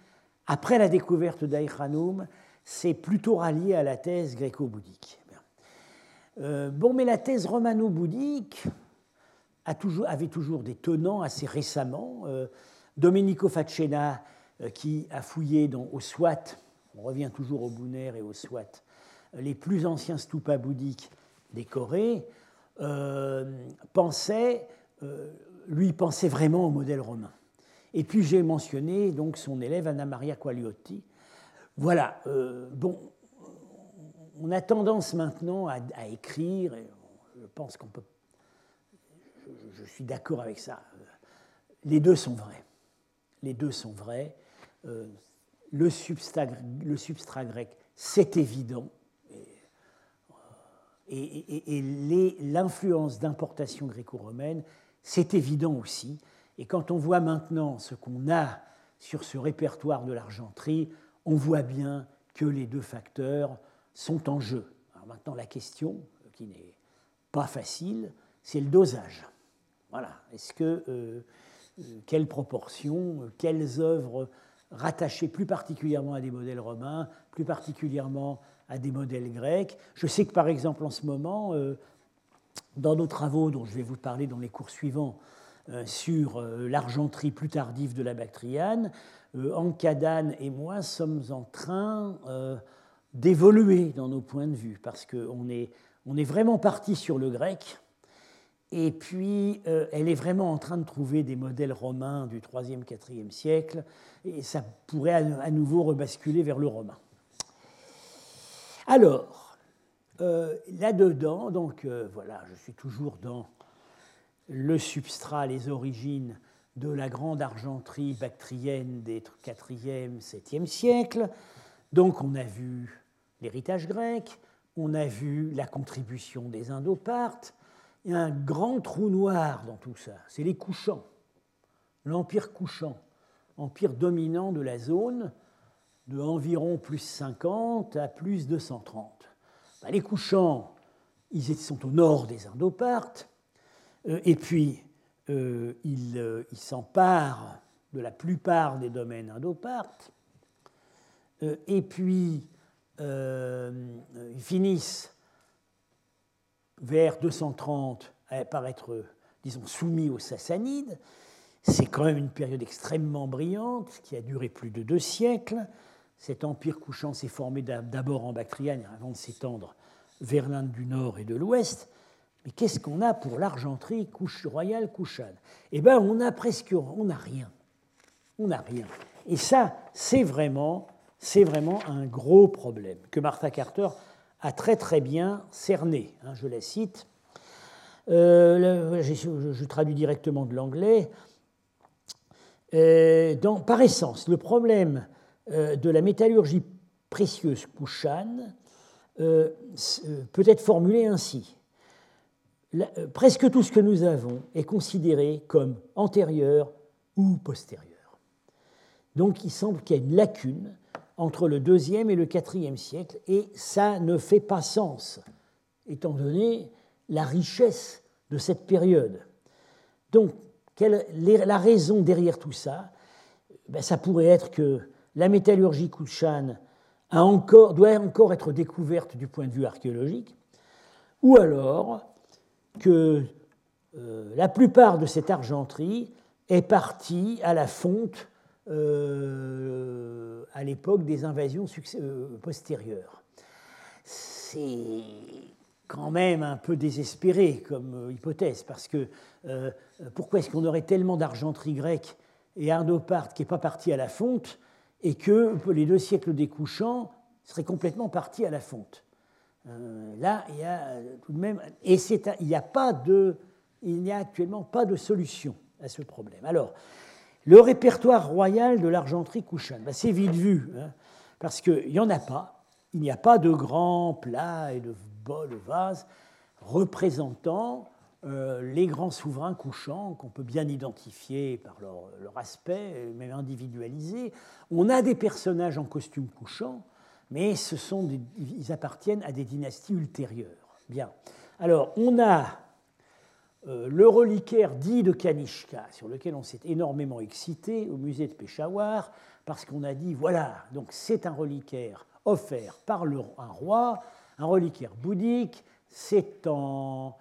après la découverte d'Aïchanoum, s'est plutôt rallié à la thèse gréco-bouddhique. Euh, bon, mais la thèse romano-bouddhique avait toujours des tenants assez récemment. Domenico Facena, qui a fouillé au Swat, on revient toujours au Bouner et au Swat, les plus anciens stupas bouddhiques décorés, euh, pensait, euh, lui pensait vraiment au modèle romain. Et puis j'ai mentionné donc son élève Anna Maria Quagliotti. Voilà, euh, bon, on a tendance maintenant à, écrire, je pense qu'on peut, je, suis d'accord avec ça, les deux sont vrais. Les deux sont vrais. Le, substrat, le substrat grec, c'est évident, et, l'influence d'importation gréco-romaine, c'est évident aussi. Et quand on voit maintenant ce qu'on a sur ce répertoire de l'argenterie, on voit bien que les deux facteurs sont en jeu. Maintenant, la question, qui n'est pas facile, c'est le dosage. Voilà. Est-ce que, euh, euh, quelle quelles œuvres rattachées plus particulièrement à des modèles romains, plus particulièrement à des modèles grecs. Je sais que par exemple en ce moment, euh, dans nos travaux dont je vais vous parler dans les cours suivants euh, sur euh, l'argenterie plus tardive de la Bactriane, Ankadane et moi sommes en train d'évoluer dans nos points de vue parce qu'on est, on est vraiment parti sur le grec. Et puis, elle est vraiment en train de trouver des modèles romains du 3e, 4e siècle, et ça pourrait à nouveau rebasculer vers le romain. Alors, euh, là-dedans, donc euh, voilà, je suis toujours dans le substrat, les origines de la grande argenterie bactrienne des 4e, 7e siècles. Donc on a vu l'héritage grec, on a vu la contribution des Indopartes. Il y a un grand trou noir dans tout ça, c'est les couchants, l'empire couchant, empire dominant de la zone, de environ plus 50 à plus 230. Ben, les couchants, ils sont au nord des Indopartes, euh, et puis euh, euh, ils s'emparent de la plupart des domaines indopartes, et puis ils finissent vers 230 par être, disons, soumis aux Sassanides. C'est quand même une période extrêmement brillante qui a duré plus de deux siècles. Cet empire couchant s'est formé d'abord en Bactriane avant de s'étendre vers l'Inde du Nord et de l'Ouest. Mais qu'est-ce qu'on a pour l'argenterie royale couchane Eh bien, on a presque, rien. On n'a rien. Et ça, c'est vraiment, c'est vraiment un gros problème que Martha Carter a très très bien cerné. Hein, je la cite. Euh, je, traduis directement de l'anglais. Euh, par essence, le problème euh, de la métallurgie précieuse euh, peut être formulée ainsi. presque tout ce que nous avons est considéré comme antérieur ou postérieur. Donc il semble qu'il y ait une lacune entre le deuxième et le quatrième siècle, et ça ne fait pas sens, étant donné la richesse de cette période. Donc, la raison derrière tout ça? Ben, Ça pourrait être que la métallurgie Kushan doit encore être découverte du point de vue archéologique, ou alors que euh, la plupart de cette argenterie est partie à la fonte à l'époque des invasions postérieures. C'est quand même un peu désespéré comme hypothèse, parce que pourquoi est-ce qu'on aurait tellement d'argenterie grecque et Ardoparte qui n'est pas parti à la fonte, et que les deux siècles découchants seraient complètement partis à la fonte? Euh, là, il y a tout de même, et il n'y a a actuellement pas de solution à ce problème. Alors, le répertoire royal de l'argenterie couchane, ben, c'est vite vu, hein, parce qu'il n'y en a pas. Il n'y a pas de grands plats et de bols, de vases représentant euh, les grands souverains couchants, qu'on peut bien identifier par leur, aspect, même individualisé. On a des personnages en costume couchant, mais ils appartiennent à des dynasties ultérieures. Bien. Alors, on a euh, le reliquaire dit de Kanishka, sur lequel on s'est énormément excité au musée de Peshawar, parce qu'on a dit voilà, donc c'est un reliquaire offert par un roi, un reliquaire bouddhique, c'est en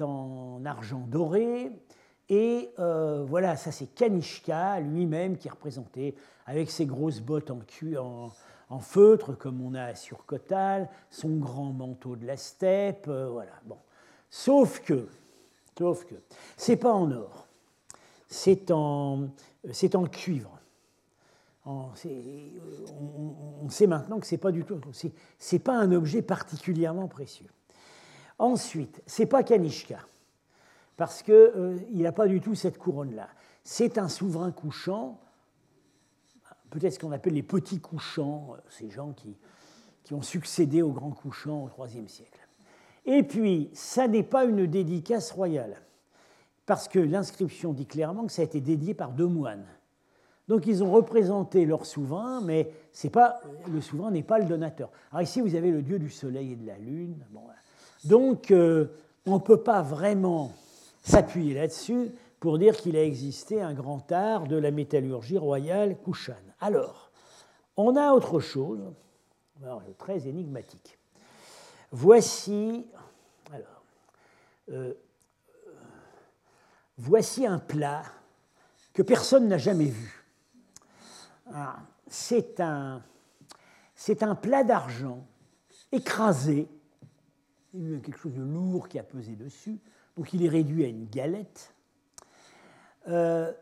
en argent doré. Et euh, voilà, ça c'est Kanishka lui-même qui est représenté avec ses grosses bottes en, en, feutre, comme on a sur Kotal, son grand manteau de la steppe, euh, voilà. Bon. Sauf que, sauf que, c'est pas en or, c'est en, en cuivre. on, sait maintenant que c'est pas du tout, c'est pas un objet particulièrement précieux. Ensuite, c'est pas Kanishka, parce qu'il euh, n'a pas du tout cette couronne-là. C'est un souverain couchant, peut-être ce qu'on appelle les petits couchants, euh, ces gens qui, qui ont succédé aux grands couchants au IIIe siècle. Et puis, ça n'est pas une dédicace royale, parce que l'inscription dit clairement que ça a été dédié par deux moines. Donc ils ont représenté leur souverain, mais pas, le souverain n'est pas le donateur. Alors ici, vous avez le dieu du soleil et de la lune. Donc, euh, on ne peut pas vraiment s'appuyer là-dessus pour dire qu'il a existé un grand art de la métallurgie royale couchane. Alors, on a autre chose, très énigmatique. Euh, voici un plat que personne n'a jamais vu. Ah, c'est un, plat d'argent écrasé il y a quelque chose de lourd qui a pesé dessus, donc il est réduit à une galette. Euh,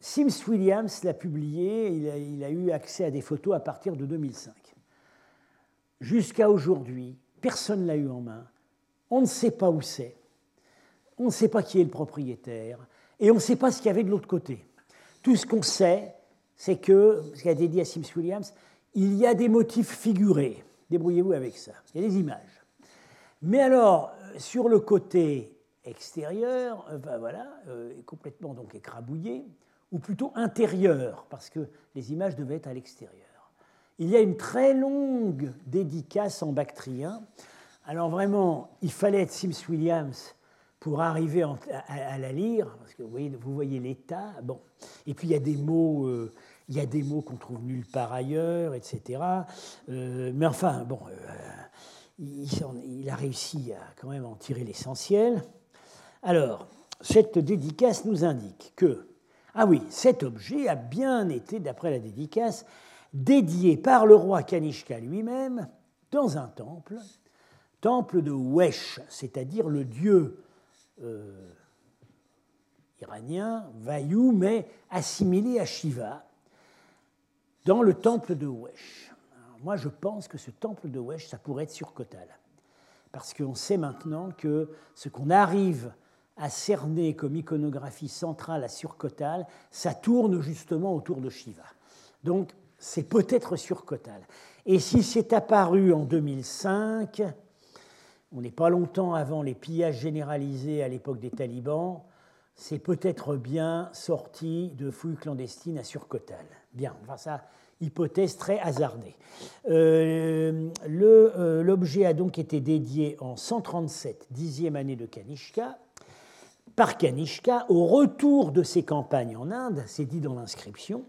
Sims Williams l'a publié, il a, eu accès à des photos à partir de 2005. Jusqu'à aujourd'hui, personne ne l'a eu en main, on ne sait pas où c'est, on ne sait pas qui est le propriétaire, et on ne sait pas ce qu'il y avait de l'autre côté. Tout ce qu'on sait, c'est que, ce qu'a dit à Sims Williams, il y a des motifs figurés. Débrouillez-vous avec ça. Il y a des images. Mais alors, sur le côté extérieur, euh, ben voilà, euh, complètement donc écrabouillé, ou plutôt intérieur, parce que les images devaient être à l'extérieur. Il y a une très longue dédicace en bactrien. Alors vraiment, il fallait être Sims Williams pour arriver à, la lire, parce que vous voyez, l'état. Bon. Et puis il y a des mots, il des mots qu'on trouve nulle part ailleurs, etc. mais enfin, bon, il, a réussi à quand même en tirer l'essentiel. Alors, cette dédicace nous indique que, ah oui, cet objet a bien été, d'après la dédicace, dédié par le roi Kanishka lui-même dans un temple, temple de Wesh, c'est-à-dire le dieu euh, iranien, Vayu, mais assimilé à Shiva, dans le temple de Wesh moi, je pense que ce temple de Wesh, ça pourrait être sur Kotal. Parce qu'on sait maintenant que ce qu'on arrive à cerner comme iconographie centrale à Surkotal, ça tourne justement autour de Shiva. Donc, c'est peut-être sur Kotal. Et si c'est apparu en 2005, on n'est pas longtemps avant les pillages généralisés à l'époque des talibans, c'est peut-être bien sorti de fouilles clandestines à Surkotal. Bien, enfin ça, hypothèse très hasardée. Euh, euh, l'objet a donc été dédié en 137, dixième année de Kanishka, par Kanishka au retour de ses campagnes en Inde, c'est dit dans l'inscription,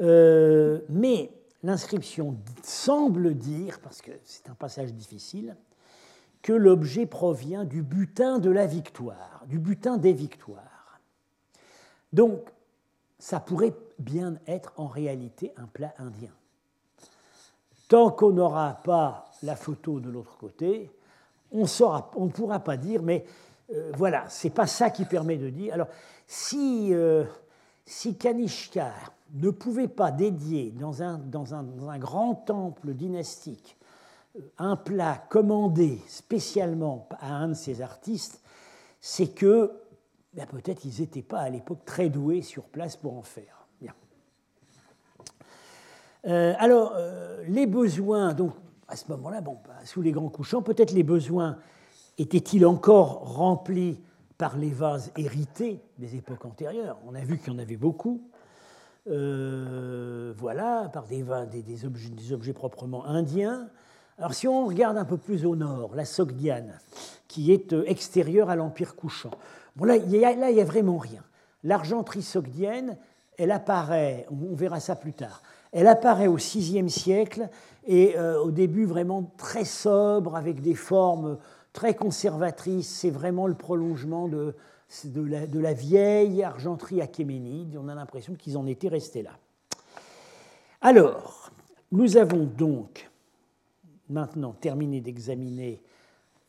euh, mais l'inscription semble dire, parce que c'est un passage difficile, que l'objet provient du butin de la victoire, du butin des victoires. Donc, ça pourrait bien être en réalité un plat indien. Tant qu'on n'aura pas la photo de l'autre côté, on, ne pourra pas dire, mais euh, voilà, c'est pas ça qui permet de dire. Alors, si, euh, si Kanishka ne pouvait pas dédier dans un, dans un, dans un grand temple dynastique euh, un plat commandé spécialement à un de ses artistes, c'est que ben, peut-être ils n'étaient pas à l'époque très doués sur place pour en faire. Euh, alors, euh, les besoins, donc à ce moment-là, bon, bah, sous les grands couchants, peut-être les besoins étaient-ils encore remplis par les vases hérités des époques antérieures? On a vu qu'il y en avait beaucoup. Euh, voilà, par des, des, objets, proprement indiens. Alors si on regarde un peu plus au nord, la Sogdiane, qui est extérieure à l'Empire couchant, bon, là, il n'y a, a, vraiment rien. L'argenterie sogdienne, elle apparaît, on verra ça plus tard, elle apparaît au VIe siècle et euh, au début vraiment très sobre, avec des formes très conservatrices. C'est vraiment le prolongement de, de, la, vieille argenterie achéménide. On a l'impression qu'ils en étaient restés là. Alors, nous avons donc maintenant terminé d'examiner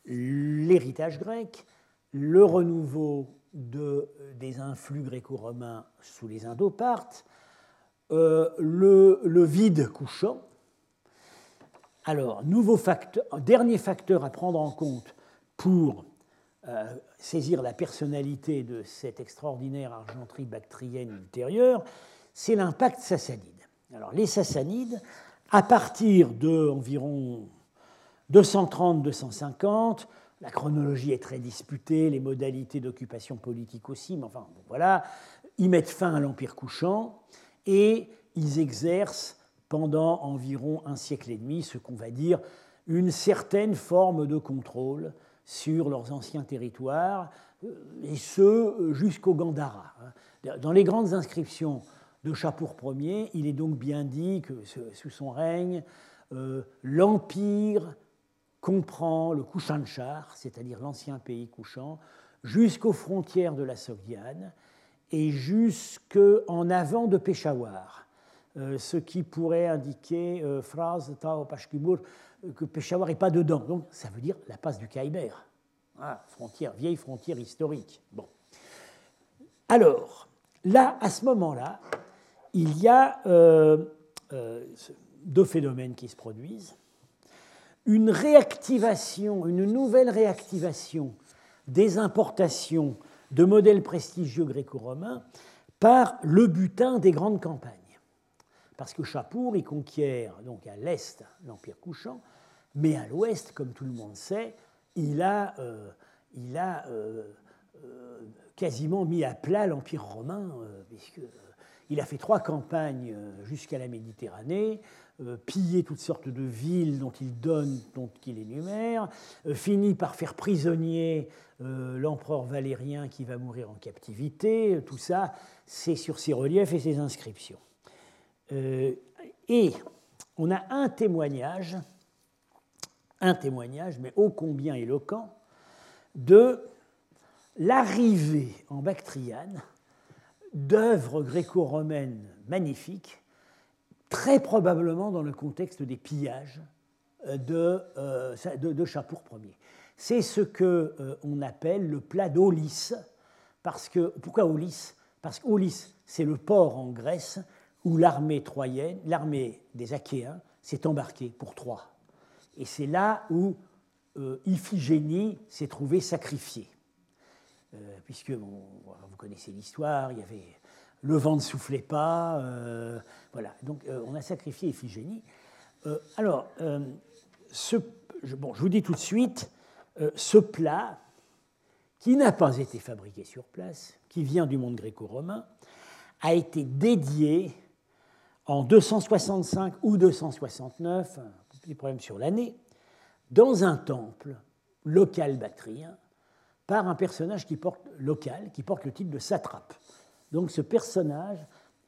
l'héritage grec, le renouveau de, des influx gréco-romains sous les Indopartes, euh, le, vide couchant. Alors, nouveau facteur, dernier facteur à prendre en compte pour euh, saisir la personnalité de cette extraordinaire argenterie bactrienne ultérieure, c'est l'impact sassanide. Alors, les sassanides, à partir de environ 230-250, la chronologie est très disputée, les modalités d'occupation politique aussi, mais enfin, voilà, ils mettent fin à l'Empire couchant et ils exercent pendant environ un siècle et demi ce qu'on va dire une certaine forme de contrôle sur leurs anciens territoires, euh, et ce jusqu'au Gandhara. Dans les grandes inscriptions de Chapour Ier, il est donc bien dit que sous son règne, euh, l'Empire comprend le Kushanchar, c'est-à-dire l'ancien pays couchant, jusqu'aux frontières de la Sogdiane, et jusqu'en avant de Peshawar, euh, ce qui pourrait indiquer, euh, phrase Tao Pashkibur, que Peshawar n'est pas dedans. Donc ça veut dire la passe du Khyber. Ah, frontière, vieille frontière historique. Bon. Alors, là, à ce moment-là, il y a euh, deux phénomènes qui se produisent. Une réactivation, une nouvelle réactivation des importations de modèles prestigieux gréco-romains par le butin des grandes campagnes. Parce que Chapour, il conquiert donc à l'est l'Empire couchant, mais à l'ouest, comme tout le monde sait, il a, euh, euh, euh, quasiment mis à plat l'Empire romain, puisqu'il a fait trois campagnes jusqu'à la Méditerranée, piller toutes sortes de villes dont il donne, dont il énumère, finit par faire prisonnier l'empereur Valérien qui va mourir en captivité. Tout ça, c'est sur ses reliefs et ses inscriptions. et on a un témoignage, un témoignage, mais ô combien éloquent, de l'arrivée en Bactriane d'œuvres gréco-romaines magnifiques très probablement dans le contexte des pillages euh, de, euh, de, Chapour Ier. C'est ce qu'on euh, on appelle le plat d'Aulis. Parce que, pourquoi Aulis? Parce qu'Aulis, c'est le port en Grèce où l'armée troyenne, l'armée des Achéens, s'est embarquée pour Troie. Et c'est là où Iphigénie s'est trouvée sacrifiée. puisque, vous connaissez l'histoire, il y avait le vent ne soufflait pas. Euh, voilà, donc euh, on a sacrifié Iphigénie. Euh, alors, bon, je vous dis tout de suite, ce plat, qui n'a pas été fabriqué sur place, qui vient du monde gréco-romain, a été dédié en 265 ou 269, un petit problème sur l'année, dans un temple local bactrien par un personnage qui porte, local qui porte le titre de satrape. Donc ce personnage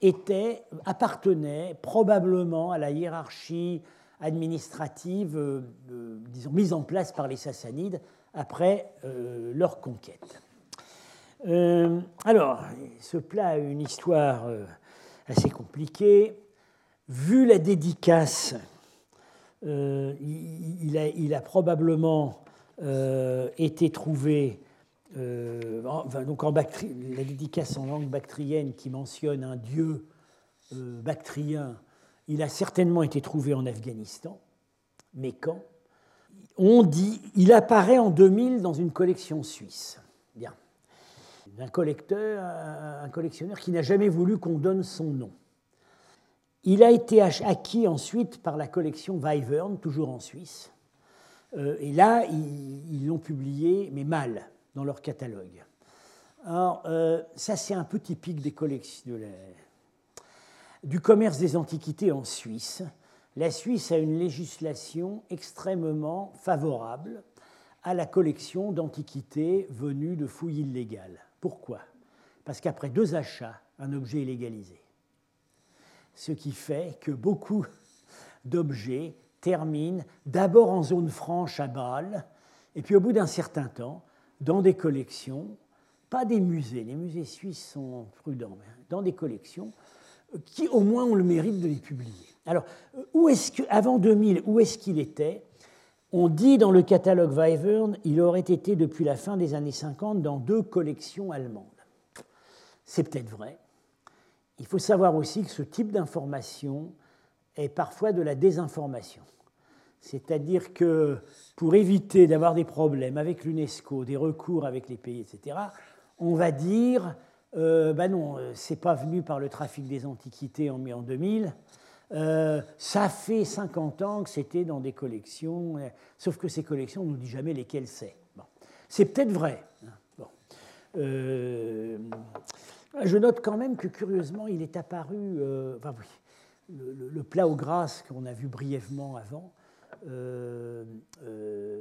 était, appartenait probablement à la hiérarchie administrative euh, euh, disons, mise en place par les Sassanides après euh, leur conquête. alors, ce plat a une histoire assez compliquée. Vu la dédicace, il, a, il, a, probablement été trouvé euh, donc en bactri, la dédicace en langue bactrienne qui mentionne un dieu euh, bactrien, il a certainement été trouvé en Afghanistan, mais quand? On dit, il apparaît en 2000 dans une collection suisse. Bien. Collecteur, un collectionneur qui n'a jamais voulu qu'on donne son nom. Il a été acquis ensuite par la collection Weivern, toujours en Suisse. Euh, et là, ils l'ont publié, mais mal dans leur catalogue. Alors, euh, ça, c'est un peu typique des collections du commerce des antiquités en Suisse. La Suisse a une législation extrêmement favorable à la collection d'antiquités venues de fouilles illégales. Pourquoi? Parce qu'après deux achats, un objet est légalisé. Ce qui fait que beaucoup <laughs> d'objets terminent d'abord en zone franche à Bâle, et puis au bout d'un certain temps, dans des collections, pas des musées, les musées suisses sont prudents, mais dans des collections qui au moins ont le mérite de les publier. Alors, avant 2000, où est-ce qu'il était? On dit dans le catalogue Weivern, il aurait été depuis la fin des années 50 dans deux collections allemandes. C'est peut-être vrai. Il faut savoir aussi que ce type d'information est parfois de la désinformation. C'est-à-dire que pour éviter d'avoir des problèmes avec l'UNESCO, des recours avec les pays, etc., on va dire, ben non, euh, c'est pas venu par le trafic des antiquités en, en 2000, euh, ça fait 50 ans que c'était dans des collections, sauf que ces collections, on ne nous dit jamais lesquelles c'est. C'est peut-être vrai. Hein. Je note quand même que curieusement, il est apparu, enfin oui, le, le, plat aux grâces qu'on a vu brièvement avant, euh, euh,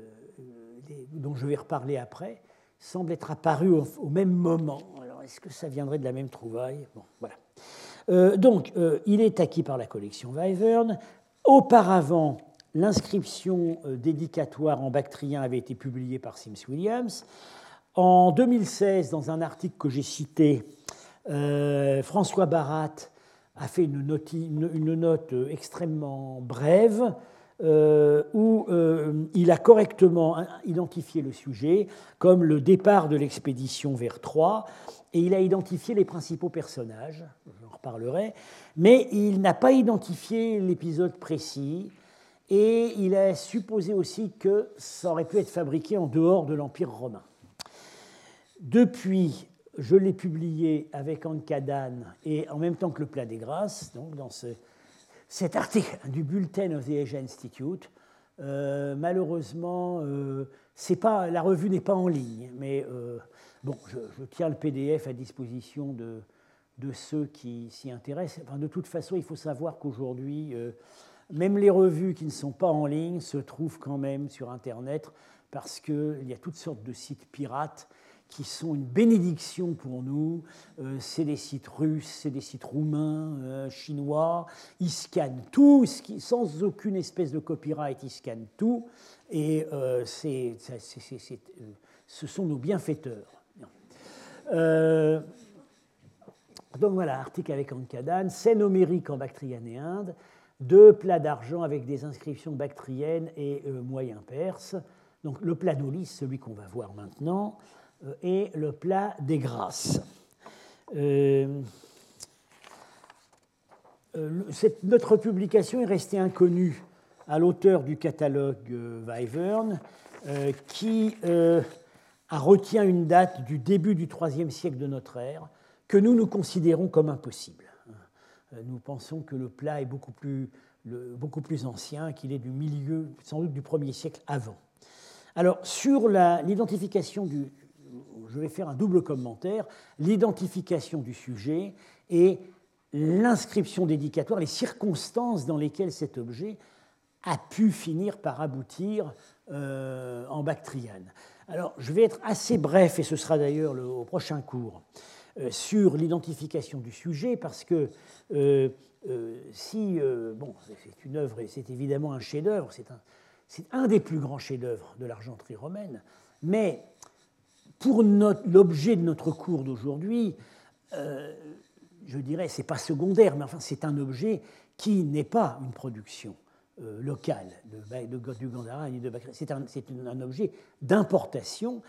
dont je vais reparler après, semble être apparu au, même moment. Alors, est-ce que ça viendrait de la même trouvaille? Bon, voilà. Euh, donc, il est acquis par la collection Weivern. Auparavant, l'inscription dédicatoire en bactrien avait été publiée par Sims Williams. En 2016, dans un article que j'ai cité, François Barat a fait une note extrêmement brève euh, où euh, il a correctement identifié le sujet comme le départ de l'expédition vers Troie, et il a identifié les principaux personnages, j'en reparlerai, mais il n'a pas identifié l'épisode précis, et il a supposé aussi que ça aurait pu être fabriqué en dehors de l'Empire romain. Depuis, je l'ai publié avec Ankadane et en même temps que le Plat des Grâces, donc dans ce, cet article du Bulletin of the Asia Institute, euh, malheureusement, euh, pas, la revue n'est pas en ligne, mais euh, bon, je, tiens le PDF à disposition de, de ceux qui s'y intéressent. Enfin, de toute façon, il faut savoir qu'aujourd'hui, même les revues qui ne sont pas en ligne se trouvent quand même sur Internet parce qu'il y a toutes sortes de sites pirates qui sont une bénédiction pour nous. Euh, c'est des sites russes, c'est des sites roumains, euh, chinois. Ils scannent tout, sans aucune espèce de copyright, ils scannent tout. Et euh, c'est, ce sont nos bienfaiteurs. donc voilà, article avec Ankadane, scène homérique en Bactriane et Inde, deux plats d'argent avec des inscriptions bactriennes et moyen perse. Donc le plat d'Olis, celui qu'on va voir maintenant, et le plat des grâces. Euh, euh, notre publication est restée inconnue à l'auteur du catalogue Weivern, qui retient une date du début du IIIe siècle de notre ère, que nous nous considérons comme impossible. Nous pensons que le plat est beaucoup plus, beaucoup plus ancien, qu'il est du milieu, sans doute du 1er siècle avant. Alors, sur l'identification du, je vais faire un double commentaire, l'identification du sujet et l'inscription dédicatoire, les circonstances dans lesquelles cet objet a pu finir par aboutir euh, en bactriane. Alors, je vais être assez bref, et ce sera d'ailleurs au prochain cours, euh, sur l'identification du sujet, parce que euh, si, bon, c'est une œuvre, et c'est évidemment un chef-d'œuvre, c'est un, un, des plus grands chefs-d'œuvre de l'argenterie romaine, mais pour l'objet de notre cours d'aujourd'hui, euh, je dirais, c'est pas secondaire, mais enfin, c'est un objet qui n'est pas une production euh, locale de, de, du Gandhara ni de. C'est un, un, objet d'importation.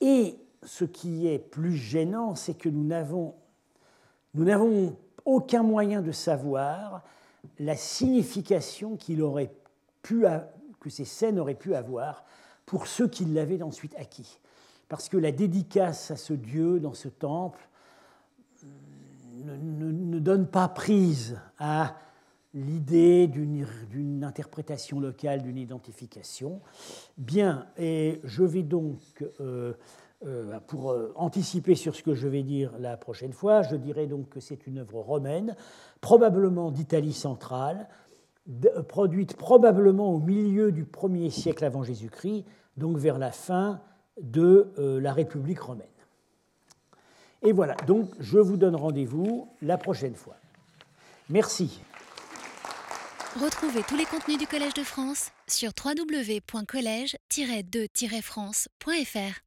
Et ce qui est plus gênant, c'est que nous n'avons, nous n'avons aucun moyen de savoir la signification qu'il aurait pu, que ces scènes auraient pu avoir pour ceux qui l'avaient ensuite acquis. Parce que la dédicace à ce Dieu dans ce temple ne, ne, donne pas prise à l'idée d'une interprétation locale, d'une identification. Bien, et je vais donc, euh, euh, pour euh, anticiper sur ce que je vais dire la prochaine fois, je dirais donc que c'est une œuvre romaine, probablement d'Italie centrale, produite probablement au milieu du 1er siècle avant Jésus-Christ, donc vers la fin de la République romaine. Et voilà, donc je vous donne rendez-vous la prochaine fois. Merci. Retrouvez tous les contenus du Collège de France sur www.colège-2-france.fr.